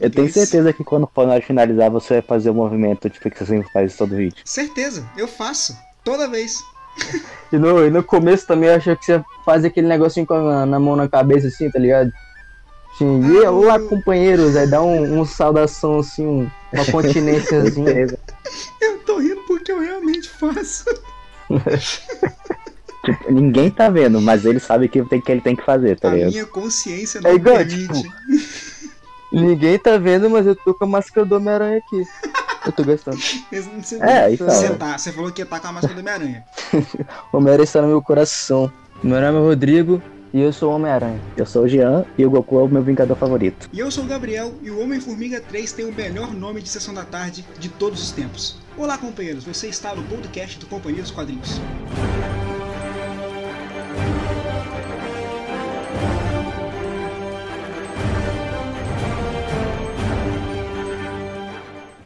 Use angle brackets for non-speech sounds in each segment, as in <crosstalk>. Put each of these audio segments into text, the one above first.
Eu tenho certeza que quando for na finalizar, você vai fazer o movimento tipo, que você sempre faz todo vídeo. Certeza, eu faço. Toda vez. <laughs> E no, e no começo também eu achei que você fazia aquele negocinho com a na mão na cabeça assim, tá ligado? Assim, e Ah, olá, eu- companheiros, aí dá um, um saudação assim, um- uma <laughs> continênciazinha. Eu tô rindo porque eu realmente faço. <laughs> Tipo, ninguém tá vendo, mas ele sabe que, tem, que ele tem que fazer, tá A ligado? minha consciência não É igual, permite. Ninguém tá vendo, mas eu tô com a máscara do Homem-Aranha aqui. Eu tô gostando. <laughs> Você, É, então. você, tá, você falou que ia estar com a máscara do Homem-Aranha. <laughs> O Homem-Aranha está no meu coração. Meu nome é Rodrigo e eu sou o Homem-Aranha. Eu sou o Jean e o Goku é o meu vingador favorito. E eu sou o Gabriel e o Homem-Formiga 3 tem o melhor nome de sessão da tarde de todos os tempos. Olá, companheiros, você está no podcast do Companhia dos Quadrinhos.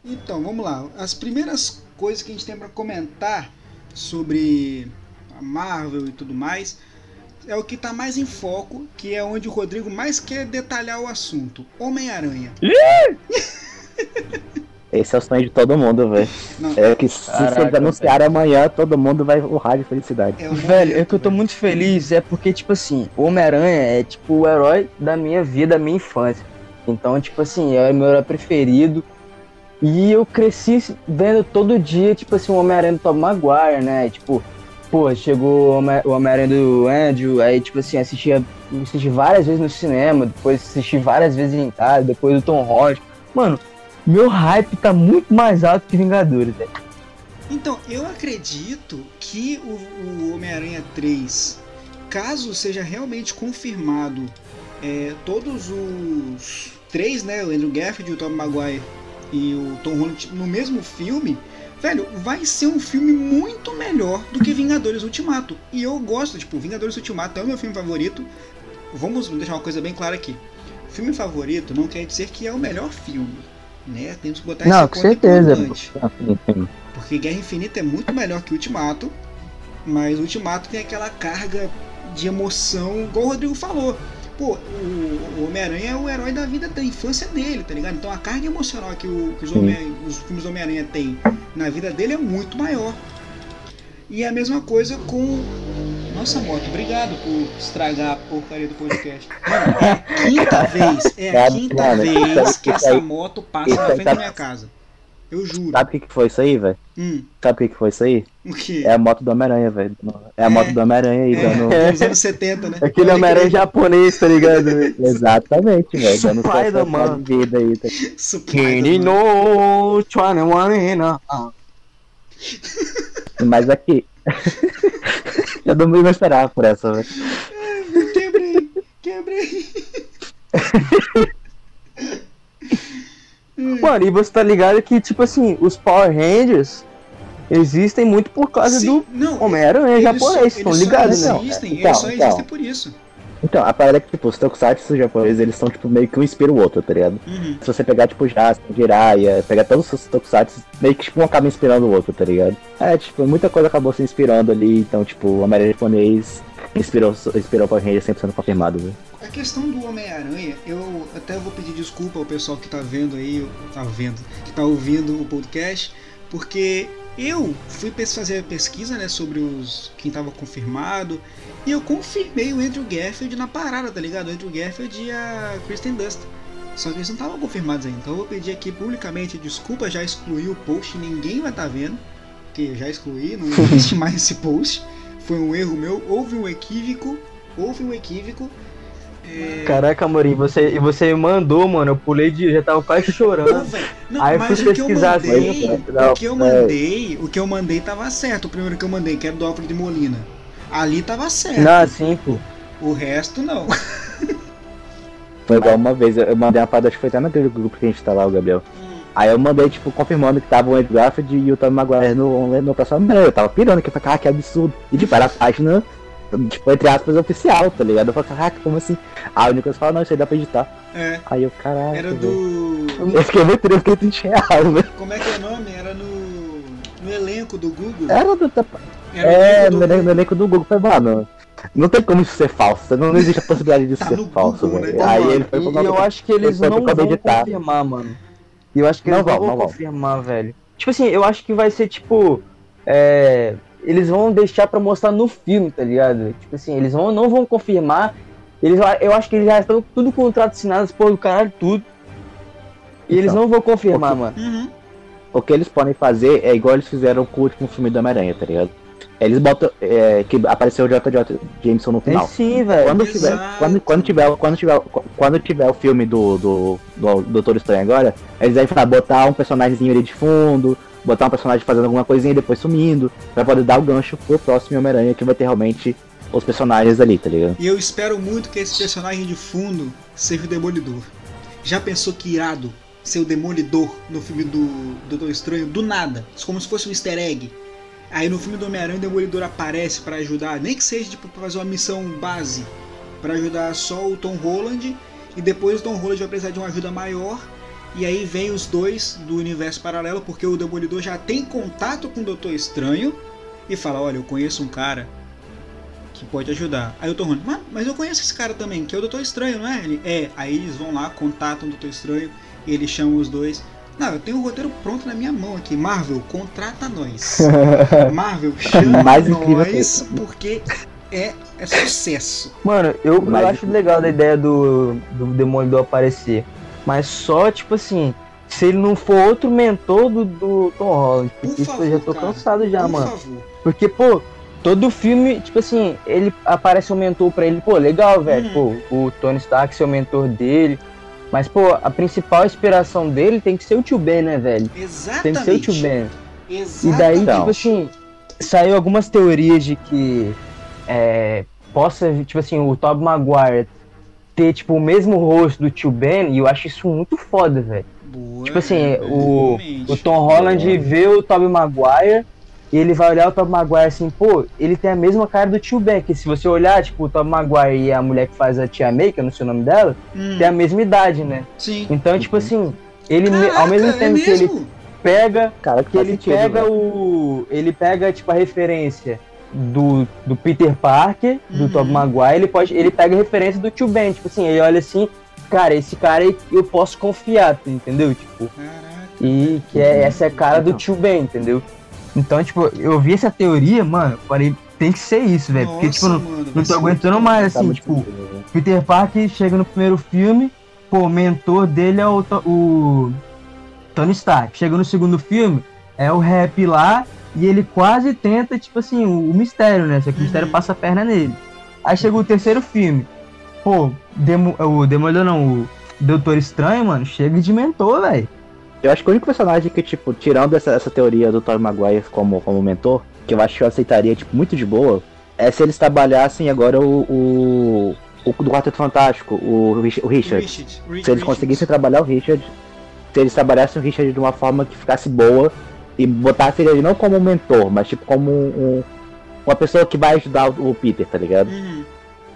Então, vamos lá. As primeiras coisas que a gente tem para comentar sobre a Marvel e tudo mais é o que está mais em foco, que é onde o Rodrigo mais quer detalhar o assunto. Homem-Aranha. <laughs> Esse é o sonho de todo mundo, velho. É que se Caraca, eles anunciarem amanhã, todo mundo vai urrar de felicidade. é Velho, é que eu tô muito feliz, é porque, tipo assim, o Homem-Aranha é tipo o herói da minha vida, da minha infância. Então, tipo assim, é o meu herói preferido. E eu cresci vendo todo dia, tipo assim, o Homem-Aranha do Tom Maguire, né? Tipo, pô, chegou o Homem- o Homem-Aranha do Andrew, aí, tipo assim, assistia, assisti várias vezes no cinema, depois assisti várias vezes em casa, depois do Tom Holland. Mano, meu hype tá muito mais alto que Vingadores, velho. Então, eu acredito que o, o Homem-Aranha 3, caso seja realmente confirmado é, todos os três, né, o Andrew Garfield, o Tom Maguire e o Tom Holland no mesmo filme, velho, vai ser um filme muito melhor do que Vingadores Ultimato. E eu gosto, tipo, Vingadores Ultimato é o meu filme favorito. Vamos deixar uma coisa bem clara aqui. Filme favorito não quer dizer que é o melhor filme, né? Temos que botar Não, esse com certeza, importante. Enfim, Porque Guerra Infinita é muito melhor que Ultimato, mas Ultimato tem aquela carga de emoção, igual o Rodrigo falou. Pô, o, Homem-Aranha é o herói da vida da infância dele, tá ligado? Então a carga emocional que, o- que os. Homem- os filmes do Homem-Aranha têm na vida dele é muito maior. E é a mesma coisa com. Nossa, moto, obrigado por estragar a porcaria do podcast. <laughs> Mano, é a quinta vez, é a quinta vez que essa moto passa na frente tá- da minha casa. Eu juro. Sabe o que, que foi isso aí, velho? Hum, Sabe o que, que foi isso aí? o quê? É a moto do Homem-Aranha, velho. É a É. moto do Homem-Aranha aí, dando. É, <laughs> dos anos 70, né? Aquele Homem-Aranha japonês, tá ligado? velho? <laughs> Exatamente, velho. Dando Spider-Man. vida aí. Tá? Spider-Man. <laughs> Mas aqui. Eu não me esperava por essa, velho. Quebrei, quebrei. Mano, e você tá ligado que, tipo assim, os Power Rangers existem muito por causa Sim, do Homem-Aranha eles japonês, estão ligados, né? existem, Então, eles só então. existem por isso. Então, a parada é que, tipo, os tokusatsu japoneses, eles são, tipo, meio que um inspira o outro, tá ligado? Uhum. Se você pegar, tipo, Jasper, Jiraiya, pegar todos os tokusatsu, meio que, tipo, um acaba inspirando o outro, tá ligado? É, tipo, muita coisa acabou se inspirando ali, então, tipo, o Homem-Aranha japonês inspirou, inspirou o Power Ranger 100% confirmado, velho. A questão do Homem-Aranha, eu até vou pedir desculpa ao pessoal que tá vendo aí, tá vendo, que tá ouvindo o podcast, porque eu fui fazer a pesquisa, né, sobre os quem tava confirmado, e eu confirmei o Andrew Garfield na parada, tá ligado? O Andrew Garfield e a Kristen Dunst. Só que eles não estavam confirmados ainda. Então eu vou pedir aqui publicamente desculpa, já excluí o post, ninguém vai estar vendo. Porque já excluí, não existe <laughs> mais esse post. Foi um erro meu, houve um equívoco, houve um equívoco. Caraca, Amorim, você, e você mandou, mano, eu pulei de. já tava quase chorando. velho, não, Aí mas fui o que eu pesquisar, mandei, foi, não, o que eu é. mandei, o que eu mandei tava certo. O primeiro que eu mandei, que era do Alfred Molina. Ali tava certo. Não, assim, pô. O resto não. <laughs> Foi igual uma vez, eu mandei uma parada, acho que foi até naquele grupo que a gente tá lá, o Gabriel. Aí eu mandei, tipo, confirmando que tava o Andrew Garfield e o Tom Maguire no, no próximo. Eu tava pirando, que eu falei, caraca, que absurdo. E, tipo, era a página, tipo, entre aspas, oficial, tá ligado? Eu falei, caraca, como assim? Aí o Nicolas falou, não, isso aí dá pra editar. É, Aí eu, caraca, era do. Eu fiquei muito triste, fiquei velho. Como é que é o nome? Era no. No elenco do Google. Era do... Era o É, no elenco, no elenco do Google, foi, mano, Não tem como isso ser falso. Não, não existe a possibilidade de Tá ser falso, Google, né? Aí Mano, ele foi e pro eu acho que eles não vão editar. confirmar, mano. E eu acho que eles Não não, vão, vão não vão. confirmar, velho. Tipo assim, eu acho que vai ser tipo. é, eles vão deixar pra mostrar no filme, tá ligado? Tipo assim, eles vão, não vão confirmar. Eles, eu acho que eles já estão tudo contrato assinado, porra do caralho, tudo. E eles Então, não vão confirmar, mano. Uhum. O que eles podem fazer é igual eles fizeram com o último filme do Homem-Aranha, tá ligado? Eles botam. É, que apareceu o JJ Jameson no É final. sim, velho. Quando tiver, quando, quando tiver, quando tiver, quando tiver o filme do, do, do Doutor Estranho agora, eles devem falar, botar um personagemzinho ali de fundo, botar um personagem fazendo alguma coisinha e depois sumindo, pra poder dar o gancho pro próximo Homem-Aranha que vai ter realmente os personagens ali, tá ligado? E eu espero muito que esse personagem de fundo seja o Demolidor. Já pensou que irado ser o Demolidor no filme do Doutor Estranho? Do nada, como se fosse um easter egg. Aí no filme do Homem-Aranha o Demolidor aparece pra ajudar, nem que seja tipo, pra fazer uma missão base, pra ajudar só o Tom Holland, e depois o Tom Holland vai precisar de uma ajuda maior, e aí vem os dois do universo paralelo, porque o Demolidor já tem contato com o Doutor Estranho, e fala, olha, eu conheço um cara que pode ajudar. Aí o Tom Holland, "Mas- mas eu conheço esse cara também, que é o Doutor Estranho, não é? Ele, é, aí eles vão lá, contatam o Doutor Estranho, e eles chamam os dois. Não, eu tenho o roteiro pronto na minha mão aqui. Marvel, contrata nós. <laughs> Marvel, chama nós, porque é, é sucesso. Mano, eu, eu acho legal da ideia do, do Demolidor aparecer. Mas só, tipo assim, se ele não for outro mentor do, do Tom Holland. Por Porque isso favor, eu já tô cara, cansado já, Por mano. favor. Porque, pô, todo filme, tipo assim, ele aparece um mentor pra ele, pô, legal, velho. Uhum. Pô, o Tony Stark ser o mentor dele. Mas, pô, a principal inspiração dele tem que ser o tio Ben, né, velho? Tem Exatamente. que ser o tio Ben. E Exatamente. daí, Então. tipo assim, saiu algumas teorias de que é, possa, tipo assim, o Tobey Maguire ter, tipo, o mesmo rosto do tio Ben, e eu acho isso muito foda, velho. Boa, Tipo assim, é, o, o Tom Holland vê o Tobey Maguire e ele vai olhar o Tobey Maguire assim, pô, ele tem a mesma cara do tio Ben, que se você olhar, tipo, o Tobey Maguire e a mulher que faz a tia May, que eu não sei o nome dela, Hum, tem a mesma idade, né? Sim. Então, tipo assim, ele, Caraca, ao mesmo é tempo que ele mesmo? pega Cara, que que ele sentido, pega velho. o. Ele pega, tipo, a referência do, do Peter Parker, do Uhum. Tobey Maguire, ele pode. Ele pega referência do tio Ben. Tipo assim, ele olha assim, cara, esse cara aí eu posso confiar, entendeu? Tipo, Caraca. e que é, essa é a cara do Então. tio Ben, entendeu? Então, tipo, eu vi essa teoria, mano, eu falei, tem que ser isso, velho. Porque, tipo, não, mano, vai não tô aguentando mais, assim, tipo, incrível, velho. Peter Parker chega no primeiro filme, pô, o mentor dele é o, o Tony Stark. Chega no segundo filme, é o rap lá, e ele quase tenta, tipo assim, o, o mistério, né? Só que o mistério Uhum. passa a perna nele. Aí chega o terceiro filme, pô, Demo, o Demolidor não, o Doutor Estranho, mano, chega de mentor, velho. Eu acho que o único personagem que, tipo, tirando essa, essa teoria do Tobey Maguire como, como mentor, que eu acho que eu aceitaria, tipo, muito de boa, é se eles trabalhassem agora o. o, o do Quarteto Fantástico, o, o Richard. Richard, Se eles conseguissem trabalhar o Richard, se eles trabalhassem o Richard de uma forma que ficasse boa e botassem ele não como um mentor, mas tipo como um, um- uma pessoa que vai ajudar o, o Peter, tá ligado? Uhum.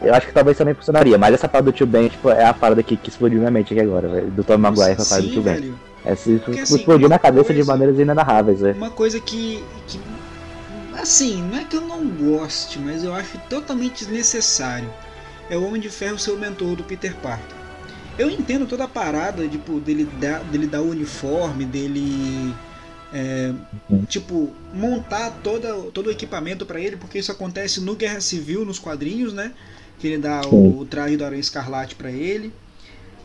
Eu acho que talvez também funcionaria, mas essa parada do tio Ben, tipo, é a parada que, que explodiu minha mente aqui agora, velho. Do Tom Maguire, essa parada do tio Ben. isso Porque, assim, explodiu na cabeça de coisa- maneiras inenarráveis, velho. Uma coisa que, que. Assim, não é que eu não goste, mas eu acho totalmente desnecessário. É o Homem de Ferro ser o mentor do Peter Parker. Eu entendo toda a parada tipo, dele, dar, dele dar o uniforme, dele. É, tipo, montar toda, todo o equipamento pra ele, porque isso acontece no Guerra Civil, nos quadrinhos, né? Que ele dá o, o traje do Aranha Escarlate pra ele.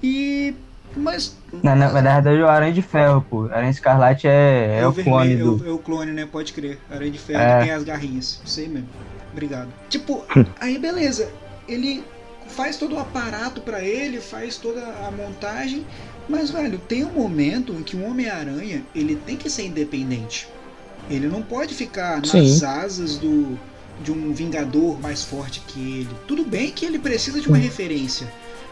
E. Mas. Na, na, na verdade, o Aranha de Ferro, pô. Aranha Escarlate é, é, o clone vermelho, do. É o, é o clone, né? Pode crer. Aranha de ferro É. que tem as garrinhas. Sei mesmo. Obrigado. Tipo, <laughs> aí beleza. Ele faz todo o aparato pra ele, faz toda a montagem. Mas, velho, tem um momento em que um Homem-Aranha ele tem que ser independente. Ele não pode ficar nas Sim. asas do de um Vingador mais forte que ele. Tudo bem que ele precisa de uma referência,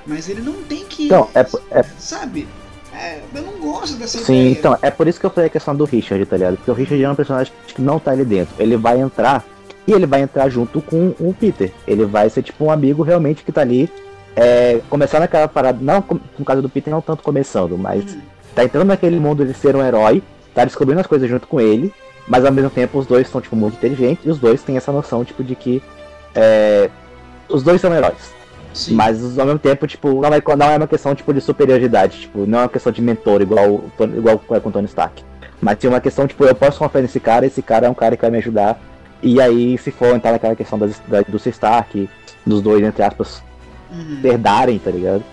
mas ele não tem que. Então, é, é, Sabe? É, eu não gosto dessa sim, ideia. então, é por isso que eu falei a questão do Richard, tá ligado? Porque o Richard é um personagem que não tá ali dentro. Ele vai entrar e ele vai entrar junto com o Peter. Ele vai ser tipo um amigo realmente que tá ali. É, começando aquela parada, não no caso do Peter não tanto começando, mas Hum. tá entrando naquele mundo de ser um herói, tá descobrindo as coisas junto com ele, mas ao mesmo tempo os dois são tipo muito inteligentes e os dois têm essa noção tipo de que é, os dois são heróis. Sim. Mas ao mesmo tempo, tipo, não é, não é uma questão tipo, de superioridade, tipo, não é uma questão de mentor igual, igual é com o Tony Stark. Mas sim uma questão, tipo, eu posso confiar nesse cara, esse cara é um cara que vai me ajudar. E aí, se for entrar naquela questão das, da, do Stark, dos dois, entre aspas, Uhum. herdarem, tá ligado?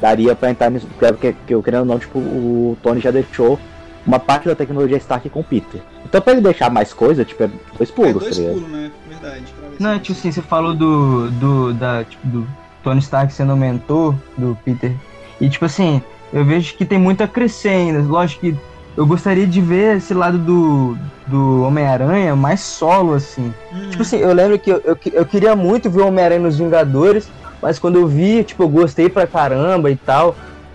Daria pra entrar nisso, porque que eu querendo ou não, tipo, o Tony já deixou uma parte da tecnologia Stark com o Peter. Então pra ele deixar mais coisa, tipo, é dois É, pulos, dois tá ligado? pulos, né? Verdade. Não, tipo assim, você falou do, do, da, tipo, do Tony Stark sendo o mentor do Peter. E tipo assim, eu vejo que tem muito a crescer ainda. Lógico que eu gostaria de ver esse lado do, do Homem-Aranha mais solo, assim. Uhum. Tipo assim, eu lembro que eu, eu, eu queria muito ver o Homem-Aranha nos Vingadores, mas quando eu vi, tipo, eu gostei pra caramba e tal.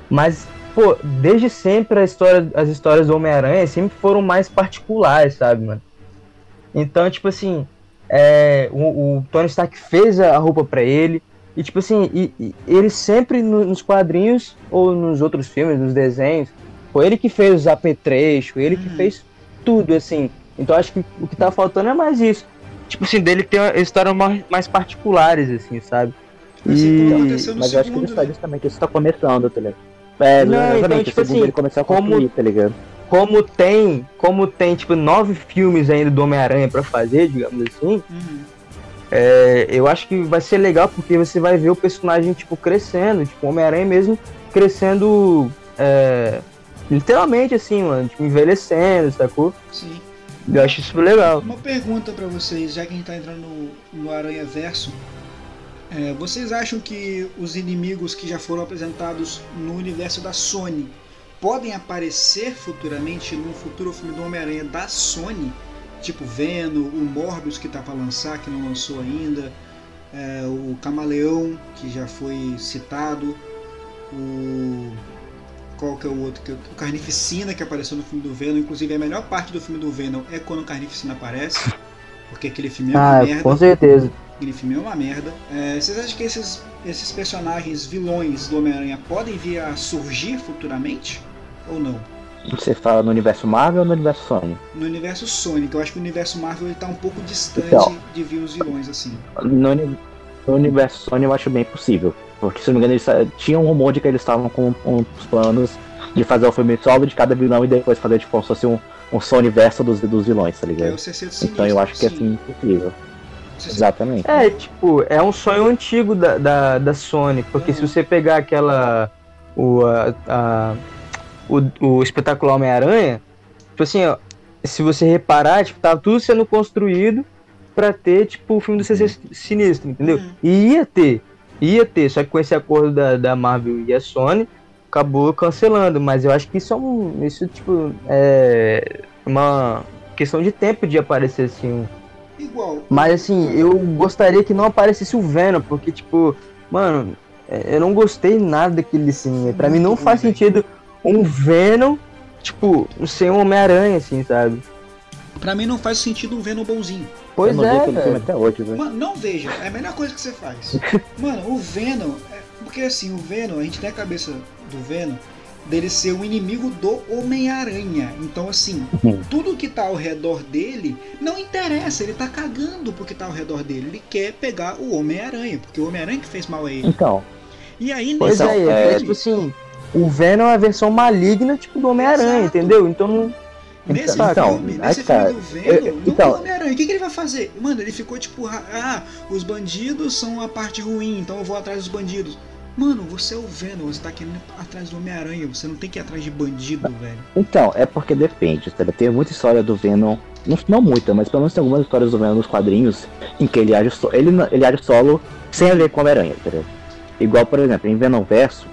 Mas, pô, desde sempre a história, as histórias do Homem-Aranha sempre foram mais particulares, sabe, mano? Então, tipo assim, é, o, o Tony Stark fez a roupa pra ele. E, tipo assim, e, e ele sempre no- nos quadrinhos ou nos outros filmes, nos desenhos, foi ele que fez os apetrechos, ele que Uhum. fez tudo, assim. Então acho que o que tá faltando é mais isso. Tipo assim, dele ter histórias mais, mais particulares, assim, sabe? Assim E- aconteceu no Mas eu acho que segundo, tá né? justamente, isso tá começando, tá ligado? É, Não, exatamente, então, o tipo segundo assim, ele começou a como- construir, tá ligado? Como tem, como tem, tipo, nove filmes ainda do Homem-Aranha pra fazer, digamos assim, Uhum. é, eu acho que vai ser legal porque você vai ver o personagem, tipo, crescendo, tipo, o Homem-Aranha mesmo crescendo é, literalmente, assim, mano, tipo, envelhecendo, sacou? Sim. Eu acho isso legal. Uma pergunta pra vocês, já que a gente tá entrando no, no Aranha Verso. É, vocês acham que os inimigos que já foram apresentados no universo da Sony podem aparecer futuramente num futuro filme do Homem-Aranha da Sony? Tipo Venom, o Morbius que tá pra lançar, que não lançou ainda, é, o Camaleão, que já foi citado, o. Qual que é o outro? Que, o Carnificina, que apareceu no filme do Venom. Inclusive, a melhor parte do filme do Venom é quando o Carnificina aparece. Porque aquele filme é Ah, merda. com certeza. Aquele filme é uma merda. É, vocês acham que esses, esses personagens vilões do Homem-Aranha podem vir a surgir futuramente? Ou não? Você fala no universo Marvel ou no universo Sony? No universo Sonic, eu acho que o universo Marvel ele tá um pouco distante Então. de vir os vilões assim. No, no universo Sony eu acho bem possível. Porque se não me engano, eles sa- tinha um rumor de que eles estavam com, com os planos de fazer o filme solo de cada vilão e depois fazer tipo como se fosse um, um Sony verso dos, dos vilões, tá é ligado? Sinistro. Então eu acho que é sim. assim possível. Exatamente. É, tipo, é um sonho antigo da, da, da Sony, porque se você pegar aquela. O, a, a- o, o espetacular Homem-Aranha, tipo assim, ó, se você reparar, tipo, tava tudo sendo construído pra ter, tipo, o filme do CC Sinistro, entendeu? Uhum. E ia ter, ia ter, só que com esse acordo da, da Marvel e a Sony, acabou cancelando, mas eu acho que isso é um. Isso, tipo, é uma questão de tempo de aparecer assim um, Igual. mas assim, eu gostaria que não aparecesse o Venom, porque, tipo, mano, é, eu não gostei nada daquele assim. Pra mim não faz sentido um Venom, tipo, sem um Homem-Aranha, assim, sabe? Pra mim não faz sentido um Venom bonzinho. Pois eu é, velho. até hoje, velho. Mano, não veja, é a melhor coisa que você faz. <laughs> Mano, o Venom, é- porque assim, o Venom, a gente tem a cabeça do Venom dele ser o inimigo do Homem-Aranha. Então, assim, Uhum. tudo que tá ao redor dele não interessa, ele tá cagando pro que tá ao redor dele. Ele quer pegar o Homem-Aranha, porque o Homem-Aranha que fez mal a ele. Então, E aí, Pois nesse é, Então, é, é, tipo assim, o Venom é a versão maligna, tipo, do Homem-Aranha, entendeu? Então não. Nesse Então, filme, aí nesse tá. filme do Venom, Eu- não então- tem Homem-Aranha. O que, que ele vai fazer? Mano, ele ficou tipo, ah, os bandidos são a parte ruim, então eu vou atrás dos bandidos. Mano, você é o Venom, você tá querendo atrás do Homem-Aranha, você não tem que ir atrás de bandido, velho. então, é porque depende, sabe? Tem muita história do Venom, não, não muita, mas pelo menos tem algumas histórias do Venom nos quadrinhos em que ele age, so- ele, ele age solo sem a ver com o Homem-Aranha, entendeu? Igual, por exemplo, em Venom Verso,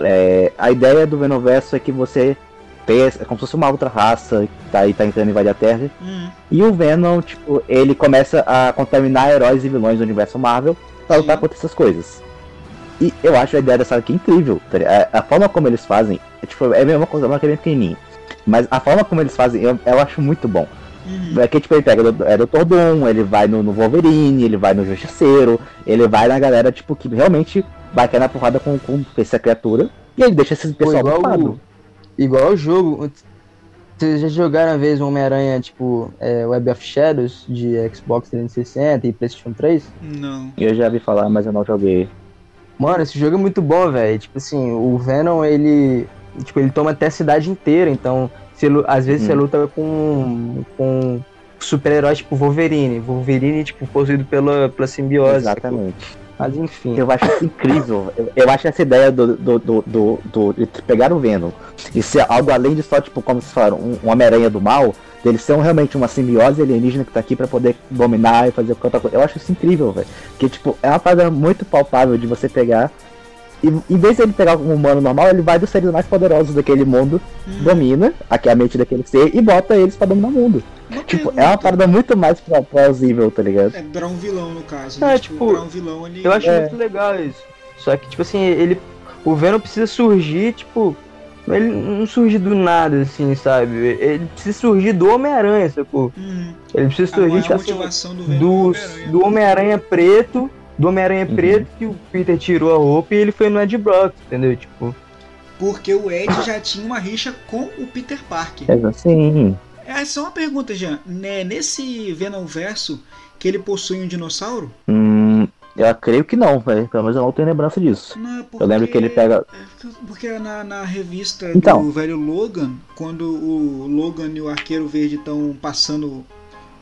é, a ideia do Venom Verso é que você pensa, é como se fosse uma outra raça que tá aí, tá tentando invadir a Terra, Hum, e o Venom, tipo, ele começa a contaminar heróis e vilões do universo Marvel pra lutar Sim. contra essas coisas. E eu acho a ideia dessa aqui incrível. tá? A, a forma como eles fazem, é, tipo, é a mesma coisa, uma que é bem pequenininha. Mas a forma como eles fazem, eu, eu acho muito bom. hum. É que tipo, ele pega o é, Dr. Doom, ele vai no, no Wolverine, ele vai no Justiceiro, ele vai na galera, tipo, que realmente vai cair na porrada com, com essa criatura. E ele deixa esse Pô, pessoal igual, ocupado. o, igual o jogo. Vocês já jogaram uma vez o Homem-Aranha, tipo, é, Web of Shadows de Xbox 360 e PlayStation 3? Não. Eu já vi falar, mas eu não joguei. Mano, esse jogo é muito bom, velho. Tipo assim, o Venom, ele. Tipo, ele toma até a cidade inteira, então. Você, às vezes você Hum. luta com. com super-heróis tipo Wolverine. Wolverine, tipo, possuído pela, pela simbiose. Exatamente. Mas enfim. Eu acho incrível. Eu, eu acho essa ideia do, do, do, do, do- de pegar o Venom e ser algo além de só, tipo, como vocês falaram, um, um Homem-Aranha do mal, dele ser um, realmente uma simbiose alienígena que tá aqui pra poder dominar e fazer qualquer outra coisa. Eu acho isso incrível, velho. Que, tipo, é uma parada muito palpável de você pegar. E em vez de ele pegar um humano normal, ele vai dos seres mais poderosos daquele mundo, Hum. domina aqui a mente daquele ser e bota eles pra dominar o mundo. Uma Tipo, é uma parada muito mais pla- plausível, tá ligado? É pra um vilão, no caso. É, né? tipo, pra um vilão ele. Eu acho É. muito legal isso. Só que, tipo assim, ele. O Venom precisa surgir, tipo. Ele não surge do nada, assim, sabe? Ele precisa surgir do Homem-Aranha, sacou? Hum, Ele precisa surgir, tipo assim, do Venom é do, Homem-Aranha. do Homem-Aranha preto, do Homem-Aranha Uhum. preto que o Peter tirou a roupa e ele foi no Ed Brock, entendeu? Tipo, Porque o Ed já tinha uma rixa com o Peter Parker. É assim. É só uma pergunta, Jean. Né, nesse Venom verso que ele possui um dinossauro? Hum, eu creio que não, velho. Pelo menos eu não tenho lembrança disso. Não, é porque... Eu lembro que ele pega. É Porque na, na revista Então. do velho Logan, quando o Logan e o Arqueiro Verde estão passando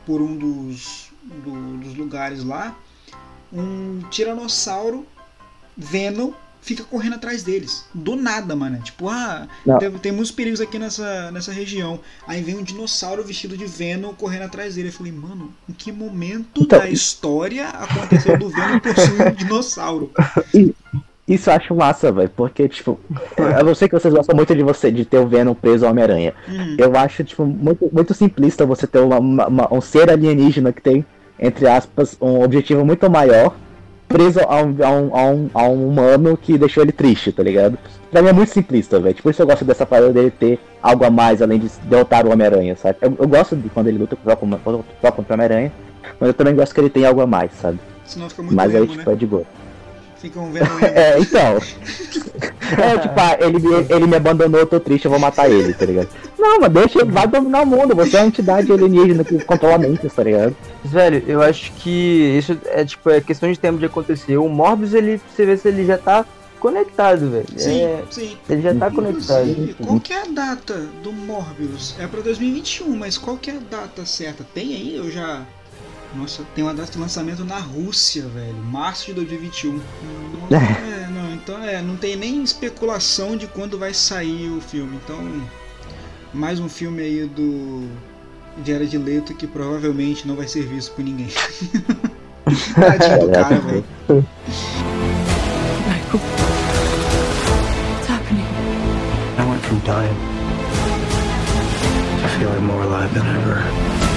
por um dos, do- dos lugares lá, um tiranossauro Venom fica correndo atrás deles. Do nada, mano. Tipo, ah, tem, tem muitos perigos aqui nessa, nessa região. Aí vem um dinossauro vestido de Venom correndo atrás dele. Eu falei, mano, em que momento Então, da história aconteceu do Venom possuir um dinossauro? <laughs> Isso eu acho massa, velho. Porque, tipo, eu não sei que vocês gostam muito de você de ter o Venom preso ao Homem-Aranha. Hum. Eu acho, tipo, muito, muito simplista você ter uma- uma- uma- um ser alienígena que tem, entre aspas, um objetivo muito maior, preso a um, a um, a um, a um humano que deixou ele triste, tá ligado? Pra mim é muito simplista, velho. Por isso eu gosto dessa parada dele ter algo a mais além de derrotar o Homem-Aranha, sabe? Eu, eu gosto de quando ele luta só contra, o Homem-Aranha, mas eu também gosto que ele tem algo a mais, sabe? Senão fica muito Mas aí, tipo, né? é de boa. Fica Venom emo. É, então. É, tipo, ah, ele, me- ele me abandonou, eu tô triste, eu vou matar ele, tá ligado? Não, mas deixa ele, vai dominar o mundo, você é uma entidade alienígena que controla mentes, tá ligado? velho, eu acho que isso é tipo, é questão de tempo de acontecer. O Morbius, ele, você vê se ele já tá conectado, velho. Sim, É, sim. ele já tá conectado. Qual que é a data do Morbius? É pra 2021, mas qual que é a data certa? Tem aí? Eu já. Nossa, tem uma data de lançamento na Rússia, velho. Março de 2021. Não, <laughs> é, não, então é, não tem nem especulação de quando vai sair o filme. Então, mais um filme aí do Diário de Leto que provavelmente não vai ser visto por ninguém. <laughs> Tadinho do cara, velho. Michael. What's happening? I went from dying to feeling more alive than ever.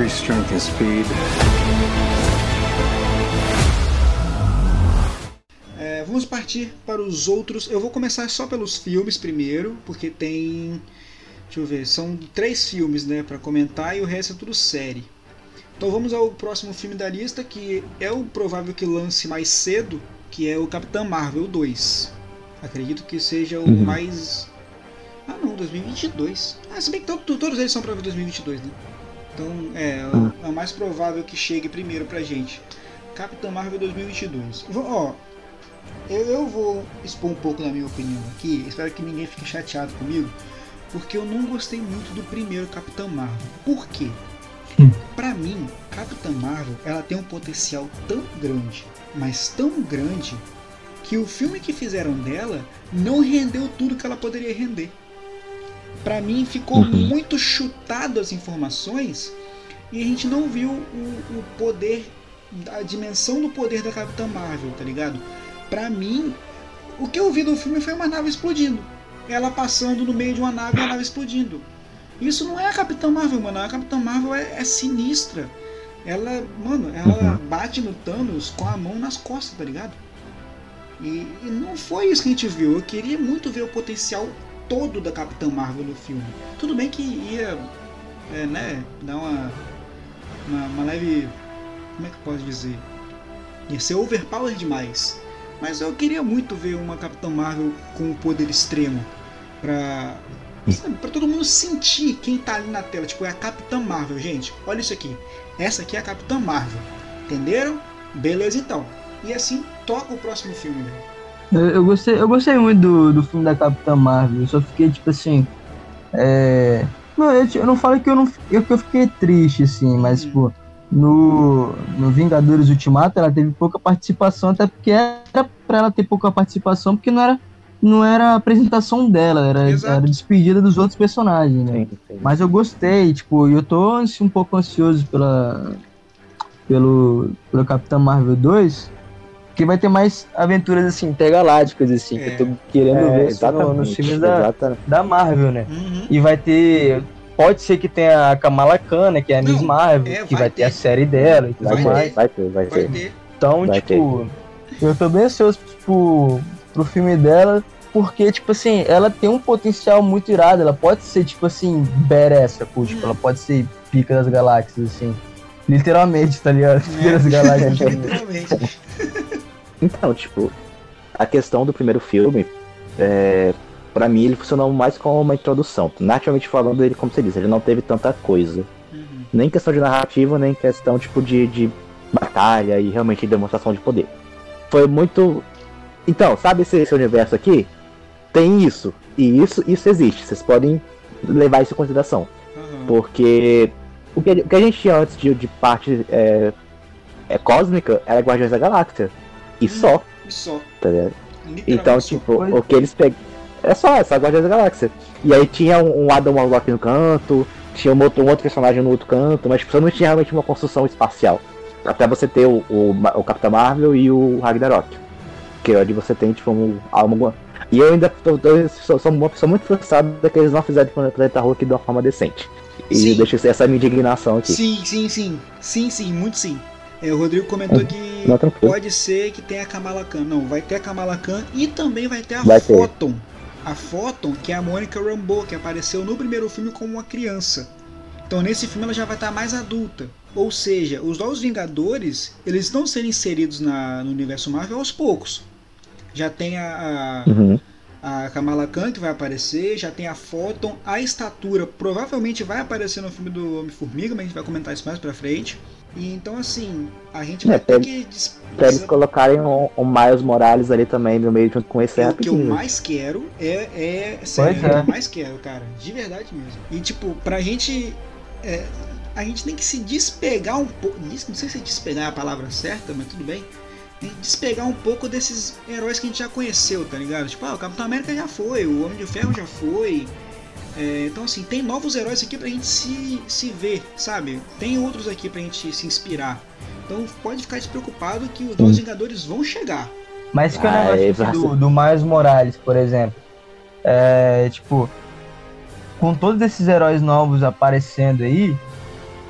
Increased strength and speed. É, vamos partir para os outros. Eu vou começar só pelos filmes primeiro, porque tem. Deixa eu ver, são três filmes né, para comentar e o resto é tudo série. Então vamos ao próximo filme da lista, que é o provável que lance mais cedo, que é o Capitã Marvel 2. Acredito que seja o Uhum. mais. Ah não, 2022. Ah, se bem que to- to- todos eles são para 2022, né? Então é, Uhum. é o mais provável que chegue primeiro pra gente. Capitã Marvel 2022. Vou- Ó, eu, eu vou expor um pouco da minha opinião aqui. Espero que ninguém fique chateado comigo. Porque eu não gostei muito do primeiro Capitã Marvel. Por quê? Pra mim, Capitã Marvel ela tem um potencial tão grande, mas tão grande, que o filme que fizeram dela não rendeu tudo que ela poderia render. Pra mim ficou Uhum. muito chutado as informações e a gente não viu o, o poder, a dimensão do poder da Capitã Marvel, tá ligado? Pra mim, o que eu vi do filme foi uma nave explodindo. Ela passando no meio de uma nave e a nave explodindo. Isso não é a Capitã Marvel, mano. A Capitã Marvel é, é sinistra. Ela, mano, ela bate no Thanos com a mão nas costas, tá ligado? E, e não foi isso que a gente viu. Eu queria muito ver o potencial todo da Capitã Marvel no filme. Tudo bem que ia, é, né, dar uma, uma, uma leve. Como é que eu posso dizer? Ia ser overpower demais. Mas eu queria muito ver uma Capitã Marvel com um poder extremo. Pra, Sabe, pra todo mundo sentir quem tá ali na tela. Tipo, é a Capitã Marvel, gente. Olha isso aqui. Essa aqui é a Capitã Marvel. Entenderam? Beleza então. E assim toca o próximo filme, velho. Eu, eu gostei, eu gostei muito do, do filme da Capitã Marvel. Eu só fiquei, tipo assim. É. Não, eu, eu não falo que eu não eu, que eu fiquei triste, assim, mas, Hum. tipo, no, no Vingadores Ultimato ela teve pouca participação, até porque era pra ela ter pouca participação, porque não era, não era a apresentação dela, era, Exato. era despedida dos outros personagens, né? Sim, sim. Mas eu gostei, tipo, e eu tô ansi- um pouco ansioso pela, pelo, pelo Capitão Marvel 2, que vai ter mais aventuras, assim, intergalácticas, assim, É. que eu tô querendo É, ver só no- nos filmes da, da Marvel, né? Uhum. E vai ter. Pode ser que tenha a Kamala Khan, né, que é a Miss Marvel, é, que vai vai, ter a ter. série dela e tudo Vai mais. ter, vai ter, vai Vai ter. ter. Então, Vai tipo, eu tô bem ansioso tipo, pro filme dela, porque, tipo assim, ela tem um potencial muito irado. Ela pode ser, tipo assim, badass, sacou? Tipo, ela pode ser pica das galáxias, assim. Literalmente, tá ligado? Pica É. das galáxias. <laughs> Literalmente. Então, tipo, a questão do primeiro filme, é, para mim ele funcionou mais como uma introdução. Naturalmente falando, ele, como você disse, ele não teve tanta coisa. Uhum. Nem questão de narrativa, nem questão, tipo, de, de batalha e realmente de demonstração de poder. Foi muito. Então, sabe esse, esse universo aqui? Tem isso. E isso, isso existe. Vocês podem levar isso em consideração. Uhum. Porque o que, o que a gente tinha antes de, de parte é, é cósmica era Guardiões da Galáxia. E só, E só. tá ligado? Então, tipo, Pois. o que eles pegam. É só, é só Guardiões da Galáxia. E aí tinha um, um Adam Warlock no canto, tinha um outro, um outro personagem no outro canto, mas tipo, você não tinha realmente uma construção espacial. Até você ter o, o, o Capitão Marvel e o Ragnarok. Que é onde você tem, tipo, um, algo. E eu ainda tô, tô- sou, sou uma pessoa muito frustrada que eles não fizeram o Planeta Hulk de uma forma decente. E Sim. deixa essa minha indignação aqui. Sim, sim, sim. Sim, sim, muito sim. É, o Rodrigo comentou que Não, tranquilo. pode ser que tenha a Kamala Khan. Não, vai ter a Kamala Khan e também vai ter a Vai ter. Photon. A Photon, que é a Monica Rambeau, que apareceu no primeiro filme como uma criança. Então nesse filme ela já vai estar mais adulta. Ou seja, os Novos Vingadores, eles estão sendo inseridos na, no universo Marvel aos poucos. Já tem a, a- Uhum. a Kamala Khan que vai aparecer, já tem a Photon, a estatura provavelmente vai aparecer no filme do Homem-Formiga, mas a gente vai comentar isso mais pra frente. E então assim, a gente É, vai ter pra- que Pra eles colocarem o, o Miles Morales ali também no meio junto com esse é é o que eu mais quero é, é sério, Pois é o que é. eu mais quero, cara, de verdade mesmo. E tipo, pra gente é, a gente tem que se despegar um pouco, não sei se despegar é a palavra certa, mas tudo bem. Tem que despegar um pouco desses heróis que a gente já conheceu, tá ligado? Tipo, ah, o Capitão América já foi, o Homem de Ferro já foi. É, então assim, tem novos heróis aqui pra gente se, se ver, sabe? Tem outros aqui pra gente se inspirar. Então pode ficar despreocupado que os Novos Vingadores vão chegar. Mas que é o Ah, negócio é, assim, vai do, do Miles Morales, por exemplo. É, tipo, com todos esses heróis novos aparecendo aí,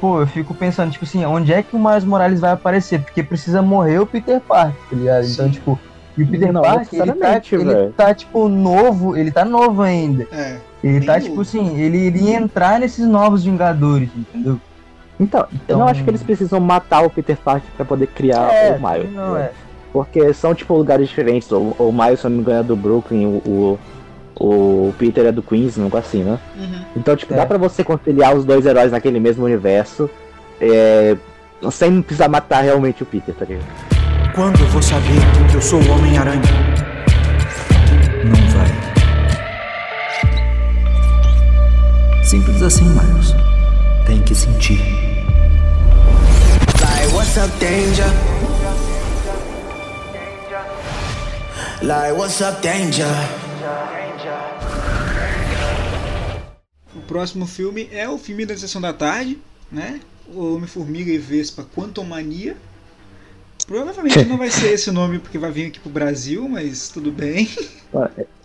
pô, eu fico pensando, tipo assim, onde é que o Miles Morales vai aparecer? Porque precisa morrer o Peter Parker, tá ligado? Então, Sim. tipo, e o Peter Não, Parker, ele tá, ele tá, tipo, novo, ele tá novo ainda. É, Ele tá, tipo assim, ele iria entrar nesses novos Vingadores, entendeu? Então, eu Então- não acho que eles precisam matar o Peter Parker pra poder criar é, o Miles. não, é. Porque são, tipo, lugares diferentes. O, o Miles, se eu não me engano, é do Brooklyn, o, o, o Peter é do Queens, um negócio assim, né? uhum. Então, tipo, É. dá pra você conciliar os dois heróis naquele mesmo universo, é, sem precisar matar realmente o Peter, tá ligado? Quando eu vou saber que eu sou o Homem-Aranha? Simples assim, Miles. Tem que sentir. Like, what's up, danger? Like, what's up, danger? O próximo filme é o filme da Sessão da Tarde, né? O Homem-Formiga e Vespa Quantumania. Provavelmente não vai ser esse o nome porque vai vir aqui pro Brasil, mas tudo bem.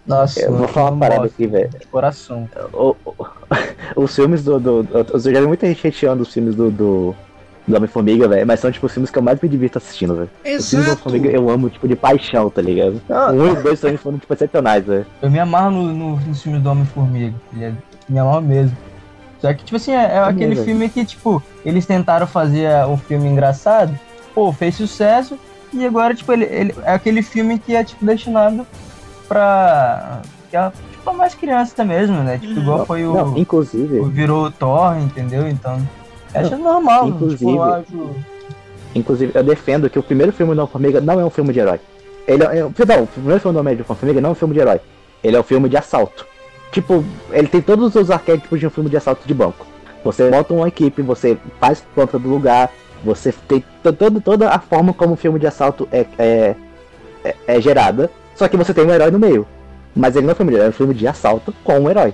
Nossa, Eu vou falar uma parada aqui, velho. de Coração. O- o- <laughs> os filmes do. do, do eu já vi muita gente hateando os filmes do. do do Homem-Formiga, velho, mas são tipo os filmes que eu mais me divirto assistindo, velho. Os filmes do Exato! Homem-Formiga eu amo, tipo, de paixão, tá ligado? Ah. O 1 e o 2 também foram, tipo, excepcionais, velho. Eu me amarro no, no, nos filmes do Homem-Formiga. é- Me amarro mesmo. Só que, tipo assim, é, é aquele velho. filme que, tipo, eles tentaram fazer um filme engraçado, pô, fez sucesso, e agora, tipo, ele, ele- é aquele filme que é, tipo, destinado pra. que é, tipo, pra mais criança mesmo, né? Tipo, Uhum. igual foi o, Não, inclusive, o virou o Thor, entendeu? Então, acho normal. inclusive- tipo, eu acho... inclusive, eu defendo que o primeiro filme do Homem-Formiga não é um filme de herói. Ele é, é- não, o primeiro filme do Homem-Formiga não é um filme de herói. Ele é um filme de assalto. Tipo, ele tem todos os arquétipos de um filme de assalto de banco. Você monta uma equipe, você faz planta do lugar, você tem to- todo, toda a forma como o filme de assalto é, é, é, é gerada. Só que você tem um herói no meio. Mas ele não é um filme de herói, é um filme de assalto com um herói.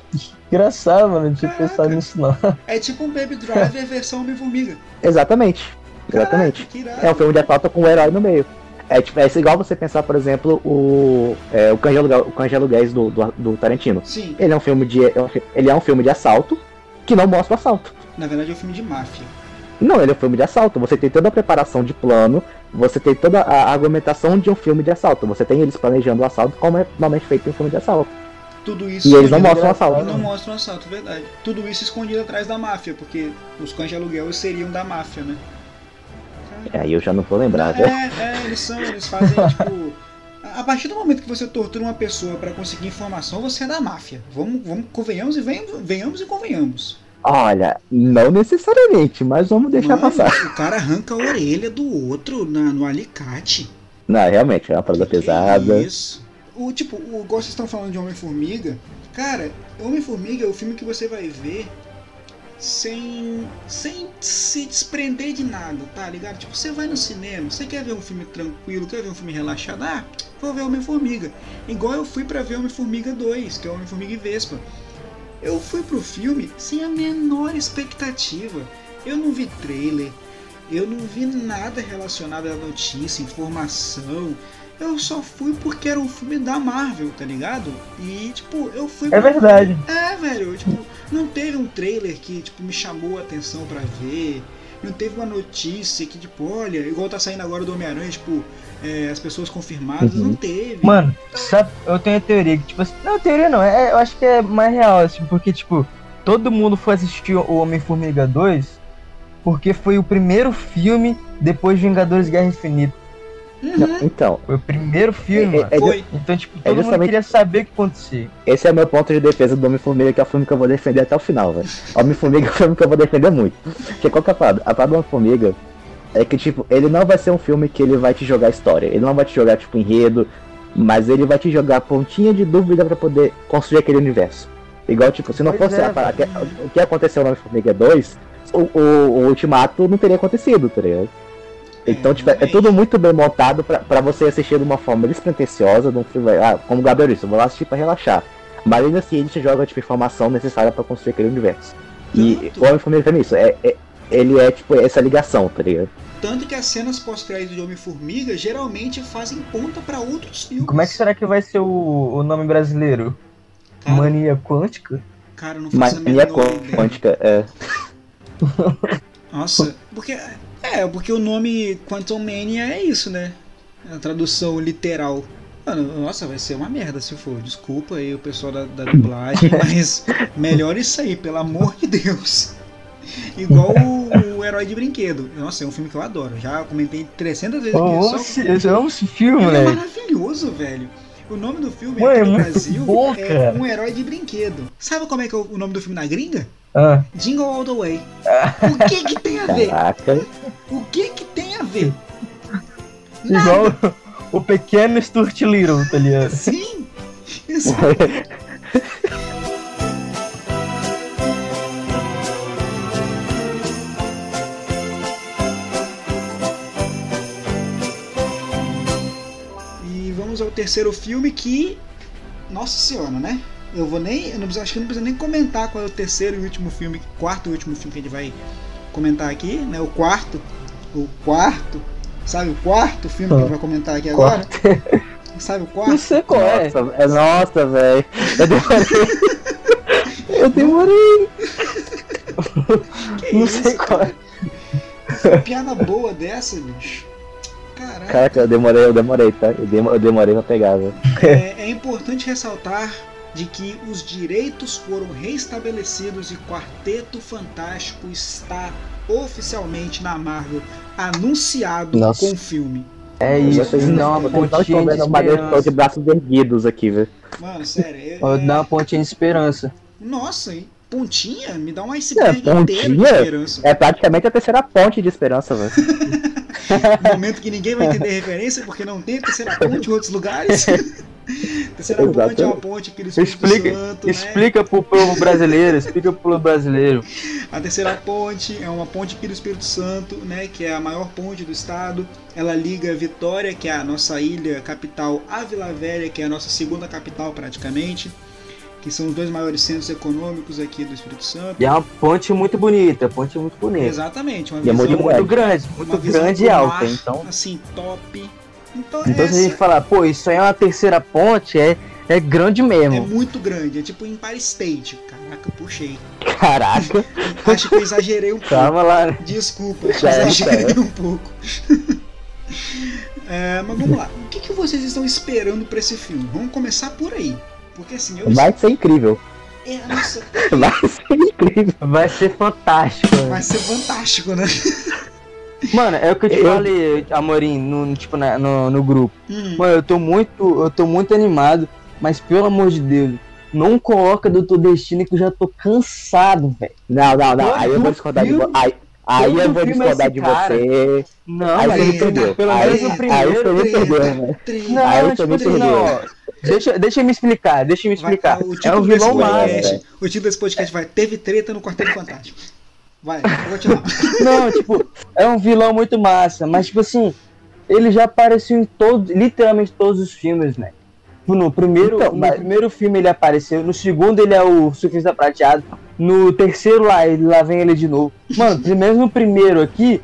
Engraçado, mano, não tinha Caraca. pensado nisso não. É tipo um Baby Driver <laughs> versão Homem-Formiga. Exatamente. Exatamente. Caraca. É um filme de assalto com um herói no meio. É, tipo, é igual você pensar, por exemplo, o, é, o de Aluguel- o de Aluguéis do, do, do Tarantino. Sim, Ele é um filme de. é Ele é um filme de assalto que não mostra o assalto. na verdade é um filme de máfia. Não, ele é um filme de assalto. Você tem toda a preparação de plano, você tem toda a argumentação de um filme de assalto. Você tem eles planejando o assalto como é normalmente feito em um filme de assalto. Tudo isso E eles não mostram o assalto. não mostram o assalto, verdade. Tudo isso escondido atrás da máfia, porque os cães de aluguel seriam da máfia, né? Aí eu já não vou lembrar, né? É, é, eles são, eles fazem, <laughs> tipo. A partir do momento que você tortura uma pessoa pra conseguir informação, você é da máfia. Vamos, vamos convenhamos e venhamos, venhamos e convenhamos. Olha, não necessariamente, mas vamos deixar Mano, passar. O cara arranca a orelha do outro na, no alicate. Não, realmente, é uma parada Que pesada. Isso. O tipo, o igual vocês estão falando de Homem-Formiga. Cara, Homem-Formiga é o filme que você vai ver sem, sem se desprender de nada, tá ligado? Tipo, você vai no cinema, você quer ver um filme tranquilo, quer ver um filme relaxado? Ah, vou ver Homem-Formiga. Igual eu fui pra ver Homem-Formiga 2, que é Homem-Formiga e Vespa. Eu fui pro filme sem a menor expectativa. Eu não vi trailer, eu não vi nada relacionado à notícia, informação. Eu só fui porque era um filme da Marvel, tá ligado? E, tipo, eu fui. É verdade. É, velho, tipo, não teve um trailer que, tipo, me chamou a atenção pra ver. Não teve uma notícia que, tipo, olha, igual tá saindo agora do Homem-Aranha, tipo, é, as pessoas confirmadas, Uhum. não teve. Mano, sabe, eu tenho a teoria que, tipo assim. Não, teoria não, é, eu acho que é mais real, assim, porque, tipo, todo mundo foi assistir o Homem-Formiga 2 porque foi o primeiro filme depois de Vingadores Guerra Infinita. Uhum, Não, então, Foi o primeiro filme, É- é- foi. Então, tipo, é todo mundo justamente- queria saber o que acontecia. esse é o meu ponto de defesa do Homem-Formiga, que é o filme que eu vou defender até o final, velho. Homem-Formiga é o filme que eu vou defender muito. Porque qual que é a parada? A parada do Homem-Formiga é que, tipo, ele não vai ser um filme que ele vai te jogar história. Ele não vai te jogar, tipo, enredo, mas ele vai te jogar pontinha de dúvida pra poder construir aquele universo. Igual, tipo, se não Pois fosse é, a parada- o que aconteceu no Homem-Formiga 2, o, o, o Ultimato não teria acontecido, tá ligado? Então, É, tipo, é tudo muito bem montado pra, pra você assistir de uma forma despretensiosa, de um filme, ah, como o Gabriel disse, eu vou lá assistir pra relaxar. Mas ainda assim, ele te joga, tipo, informação necessária pra construir aquele universo. E Tanto- o Homem-Formiga também é isso, é, é- ele é, tipo, essa ligação, tá ligado? Tanto que as cenas pós-crédito de Homem-Formiga geralmente fazem ponta pra outros filmes. Como é que será que vai ser o, o nome brasileiro? Cara, Mania Quântica? cara eu não faço a Mania ideia. quântica, é. Nossa, porque. É, porque o nome Quantum Mania é isso, né? É a tradução literal. Mano, nossa, vai ser uma merda se for. Desculpa aí o pessoal da, da dublagem, <laughs> mas melhor isso aí, pelo amor de Deus. Igual o, o Herói de Brinquedo. Nossa, é um filme que eu adoro. Já comentei 300 vezes amo Só... esse, eu amo esse filme, é moleque. maravilhoso, velho. O nome do filme Mano, aqui é no Brasil bom, é cara. Um Herói de Brinquedo. Sabe como é que é o nome do filme na gringa? Ah, Jingle All the Way. <laughs> O que que tem a ver? Caraca. O que que tem a ver? igual o, o pequeno Stuart Little, tá ligado? Sim! <laughs> Isso. <laughs> Ao terceiro filme que. Nossa senhora, né? Eu vou nem. Eu não preciso, acho que eu não preciso nem comentar qual é o terceiro e último filme. Quarto e último filme que a gente vai comentar aqui, né? O quarto. O quarto. Sabe o quarto filme que a gente vai comentar aqui agora? <laughs> Sabe o Não quarto? sei qual é. Nossa, é nossa, velho. Eu demorei. Eu demorei. Que Não isso, sei qual é. Uma piada boa dessa, bicho. Caraca. Caraca, eu demorei, eu demorei, tá? Eu demo- eu demorei pra pegar, velho. É, <laughs> é importante ressaltar de que os direitos foram restabelecidos e Quarteto Fantástico está oficialmente na Marvel, anunciado Nossa. com o filme. É isso, dá uma não pontinha de esperança. braços erguidos aqui, velho. Mano, sério. é- Ó, é- Dá uma pontinha de esperança. Nossa, hein? pontinha? Me dá um iceberg É, inteiro de pontinha? esperança. É praticamente a terceira ponte de esperança, velho. <laughs> <laughs> Momento que ninguém vai entender referência, porque não tem terceira ponte em outros lugares. <laughs> terceira ponte é uma ponte que eles Espírito Explica, Santo, né? explica pro povo brasileiro, explica pro povo brasileiro. A terceira ponte é uma ponte pelo Espírito Santo, né, que é a maior ponte do estado. Ela liga Vitória, que é a nossa ilha capital, a Vila Velha, que é a nossa segunda capital praticamente, que são os dois maiores centros econômicos aqui do Espírito Santo. E é uma ponte muito bonita, ponte muito bonita. Exatamente, uma é visão, muito Muito grande, muito grande e alta. mar, Então, assim, top. Então, então se a essa gente falar, pô, isso aí é uma terceira ponte, é, é grande é mesmo. muito grande, é tipo Empire State. Caraca, puxei. Caraca. <laughs> Acho que eu exagerei um pouco. Calma lá, né? Desculpa, é, exagerei tá. um pouco. <laughs> É, mas vamos lá. O que, que vocês estão esperando pra esse filme? Vamos começar por aí. Porque assim, eu Vai ser incrível. é, nossa, <laughs> Vai ser incrível. Vai ser fantástico. né? vai ser fantástico, né? <laughs> Mano, é o que eu te Eu- falei, Amorim, no, tipo, na- no, no grupo. Hum, Mano, eu tô muito, eu tô muito animado, mas pelo amor de Deus, não coloca Doutor Destino que eu já tô cansado, velho. Não, não, não. Aí eu vou discordar de você. Aí, aí eu vou discordar de cara. você. Não, Aí você me treta, perdeu. pelo Aí, menos no aí primeiro. você me perdeu, treta, né? treta. Não, Aí tipo assim, perdeu. Deixa, deixa eu me explicar, deixa eu me Vai- explicar. o É título um desse vilão massa. podcast, velho. o título desse podcast vai Teve treta no Quarteto Fantástico. Vai, vou continuar. <laughs> Não, tipo, é um vilão muito massa, mas tipo assim, ele já apareceu em todos, literalmente todos os filmes, né? No primeiro, Então, no mas- primeiro filme ele apareceu, no segundo ele é o surfista prateado, no terceiro lá, ele, lá vem ele de novo. Mano, pelo menos no primeiro aqui,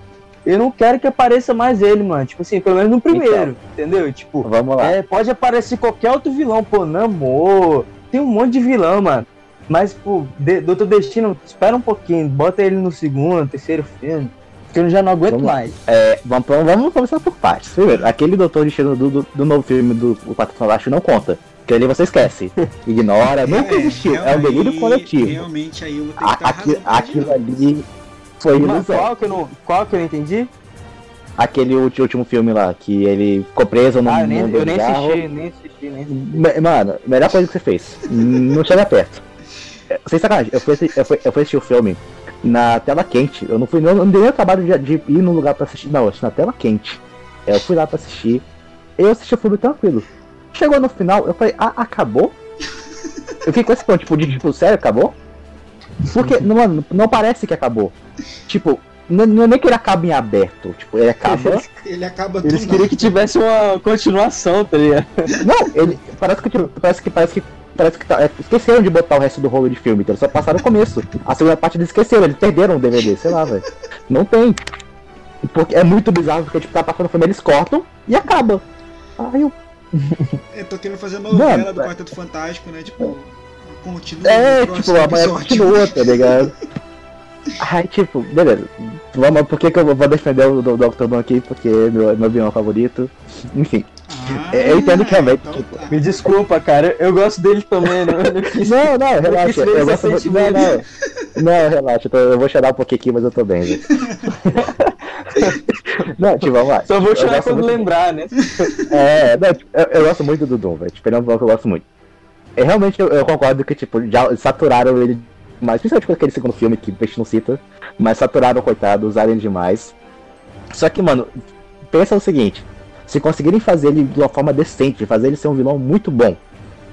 eu não quero que apareça mais ele, mano. Tipo assim, pelo menos no primeiro, entendeu? Tipo, Vamos lá. é, pode aparecer qualquer outro vilão, pô, Namor, tem um monte de vilão, mano. Mas, pô, de, Doutor Destino, espera um pouquinho, bota ele no segundo, terceiro filme, que eu já não aguento Vamos mais. É, vamos, vamos, começar por partes. Primeiro, aquele Doutor Destino do, do, do novo filme do Quatro Fantástico não conta. Porque ali você esquece. <laughs> Ignora, nunca existiu. É um delírio coletivo. Realmente aí eu vou ter que aquilo ali foi Mas ilusão. qual que, eu não, qual que eu não entendi? Aquele último filme lá, que ele ficou preso no Ah, eu nem, eu nem assisti, nem assisti, nem assisti. Mano, melhor coisa que você fez. <laughs> Não chega perto. É, Sem sacanagem, eu fui, eu, fui, eu fui assistir o filme na tela quente. Eu não fui, não, não dei nem o trabalho de, de ir num lugar pra assistir, não, eu assisti na tela quente. Eu fui lá pra assistir. Eu assisti o filme tranquilo. Chegou no final, eu falei, ah, acabou? Eu fiquei com esse ponto, tipo, de tipo, sério, acabou? Porque, não parece que acabou. Tipo, não, não é nem que ele acaba em aberto. Tipo, ele acaba. Ele acaba do Eles nada. queriam que tivesse uma continuação, tá ligado? Não, ele parece que tipo, parece que parece que parece que tá, é, esqueceram de botar o resto do rolo de filme, então eles só passaram o começo. A segunda parte eles esqueceram, eles perderam o DVD, sei lá, velho. Não tem. Porque é muito bizarro porque tipo tá passando o filme, eles cortam e acaba. Aí eu Eu tô querendo fazer novela Mano, do é- Quarteto Fantástico, né? Tipo, continua É, tipo, a episódio. continua, tá ligado? <laughs> Aí, tipo, beleza. Vamos, por que, que eu vou defender o Dr. Doom aqui? Porque é meu, meu vilão favorito. Enfim. Ah, Eu entendo que realmente, então tipo, tá. Me desculpa, cara, eu gosto dele também, né? Eu não quis- Não, não, relaxa. Eu gosto muito. Não, não. Não, relaxa. eu tô- Eu vou chorar um pouquinho aqui, mas eu tô bem, velho. <laughs> Não, tipo, vamos lá. Só vou chorar quando muito- lembrar, né? É, não, tipo, eu, eu gosto muito do Doom, velho. Tipo, ele é um vilão que eu gosto muito. É, realmente, eu, eu concordo que, tipo, já saturaram ele demais. Principalmente com aquele segundo filme que o Peixe não cita. Mas saturaram, coitado, usaram demais. Só que, mano, pensa o seguinte. Se conseguirem fazer ele de uma forma decente, fazer ele ser um vilão muito bom,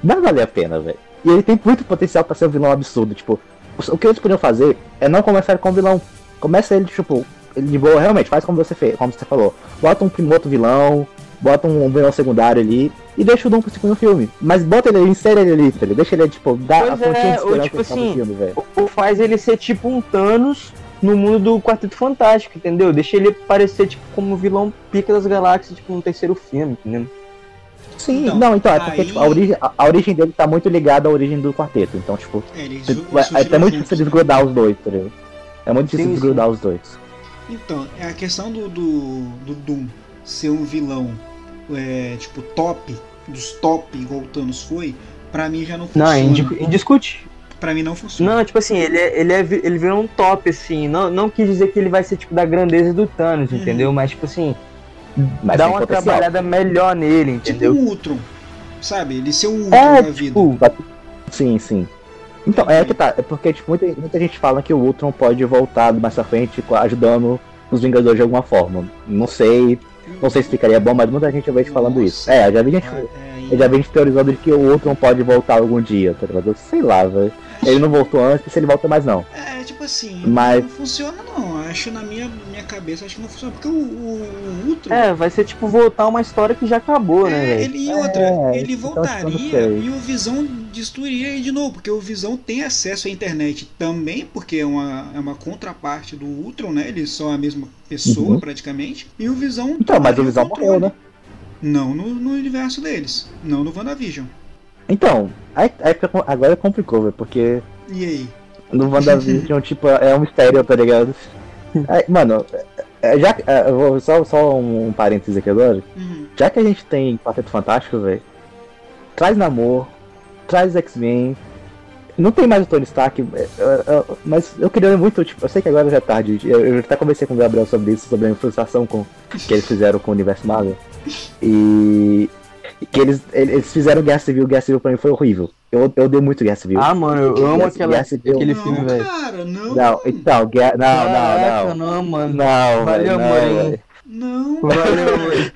vai valer a pena, velho. E ele tem muito potencial pra ser um vilão absurdo. Tipo, o que eles podiam fazer é não começar com o vilão. Começa ele, tipo, ele de boa, realmente, faz como você fez, como você falou. Bota um outro vilão, bota um vilão secundário ali e deixa o Doom pro segundo filme. Mas bota ele, insere ele ali, tá ligado? Deixa ele, tipo, dar Pois a pontinha é, de ou esperança tipo do assim, filme, velho. Ou faz ele ser tipo um Thanos no mundo do Quarteto Fantástico, entendeu? Deixa ele parecer tipo como o vilão pica das galáxias, tipo no terceiro filme, entendeu? Sim, Então, não, então, é porque aí- tipo, a, origem, a, a origem dele tá muito ligada à origem do quarteto. Então, tipo, É, eles, é, eles é até surgiram muito difícil né? desgrudar os dois, tá ligado? É muito difícil Sim, sim. desgrudar os dois. Então, é a questão do, do, do Doom ser um vilão, é, tipo, top, dos top, igual o Thanos foi, pra mim já não Não, funciona. indi- indiscutível. Pra mim não funciona. Não, tipo assim, ele, é, ele, é, ele virou um top, assim. Não, não quis dizer que ele vai ser, tipo, da grandeza do Thanos, Uhum. entendeu? Mas, tipo assim, Mas tem uma potencial. trabalhada melhor nele, Tipo entendeu? um Ultron. Sabe? Ele ser um Ultron É, da vida. tipo, Sim, sim. Então, é que tá. É porque tipo, muita, muita gente fala que o Ultron pode voltar mais pra frente ajudando os Vingadores de alguma forma. Não sei. Não sei se ficaria bom, mas muita gente eu vejo falando isso. É, já vi gente. É, aí- Eu já vi gente teorizando de que o Ultron pode voltar algum dia, tá ligado? Sei lá, velho. Ele não voltou antes, se ele volta mais não. É, tipo assim, Mas- não funciona não. Acho na minha, minha cabeça, acho que não funciona. Porque o, o, o Ultron. É, vai ser tipo voltar uma história que já acabou, né, É, velho? ele e outra, É, ele então, voltaria e o Visão destruiria ele de novo, porque o Visão tem acesso à internet também, porque é uma, é uma contraparte do Ultron, né? Eles são a mesma pessoa Uhum. praticamente. E o Visão. Então, mas o Visão controle. morreu, né? Não no, no universo deles, não no WandaVision. Então, aí, aí fica- agora complicou, velho, porque E aí? no WandaVision, <laughs> tipo, é um mistério, tá ligado? Aí, mano, é, já, é, vou só, só um parênteses aqui agora. Uhum. Já que a gente tem Quarteto Fantástico, velho, traz Namor, traz X-Men. Não tem mais o Tony Stark, é, é, é, mas eu queria muito, tipo, eu sei que agora já é tarde, eu, até conversei com o Gabriel sobre isso, sobre a frustração com que eles fizeram com o universo Marvel. E que eles, eles fizeram Guerra Civil, Guerra Civil pra mim foi horrível. Eu, eu dei muito Guerra Civil. Ah, mano, eu amo Guerra- aquela, Guerra Civil. aquele não, filme, velho. cara, não. Não, então, Guerra, não, Caraca, não, não. mano. Não, Valeu, não, mãe. Não, Valeu, <laughs> mano.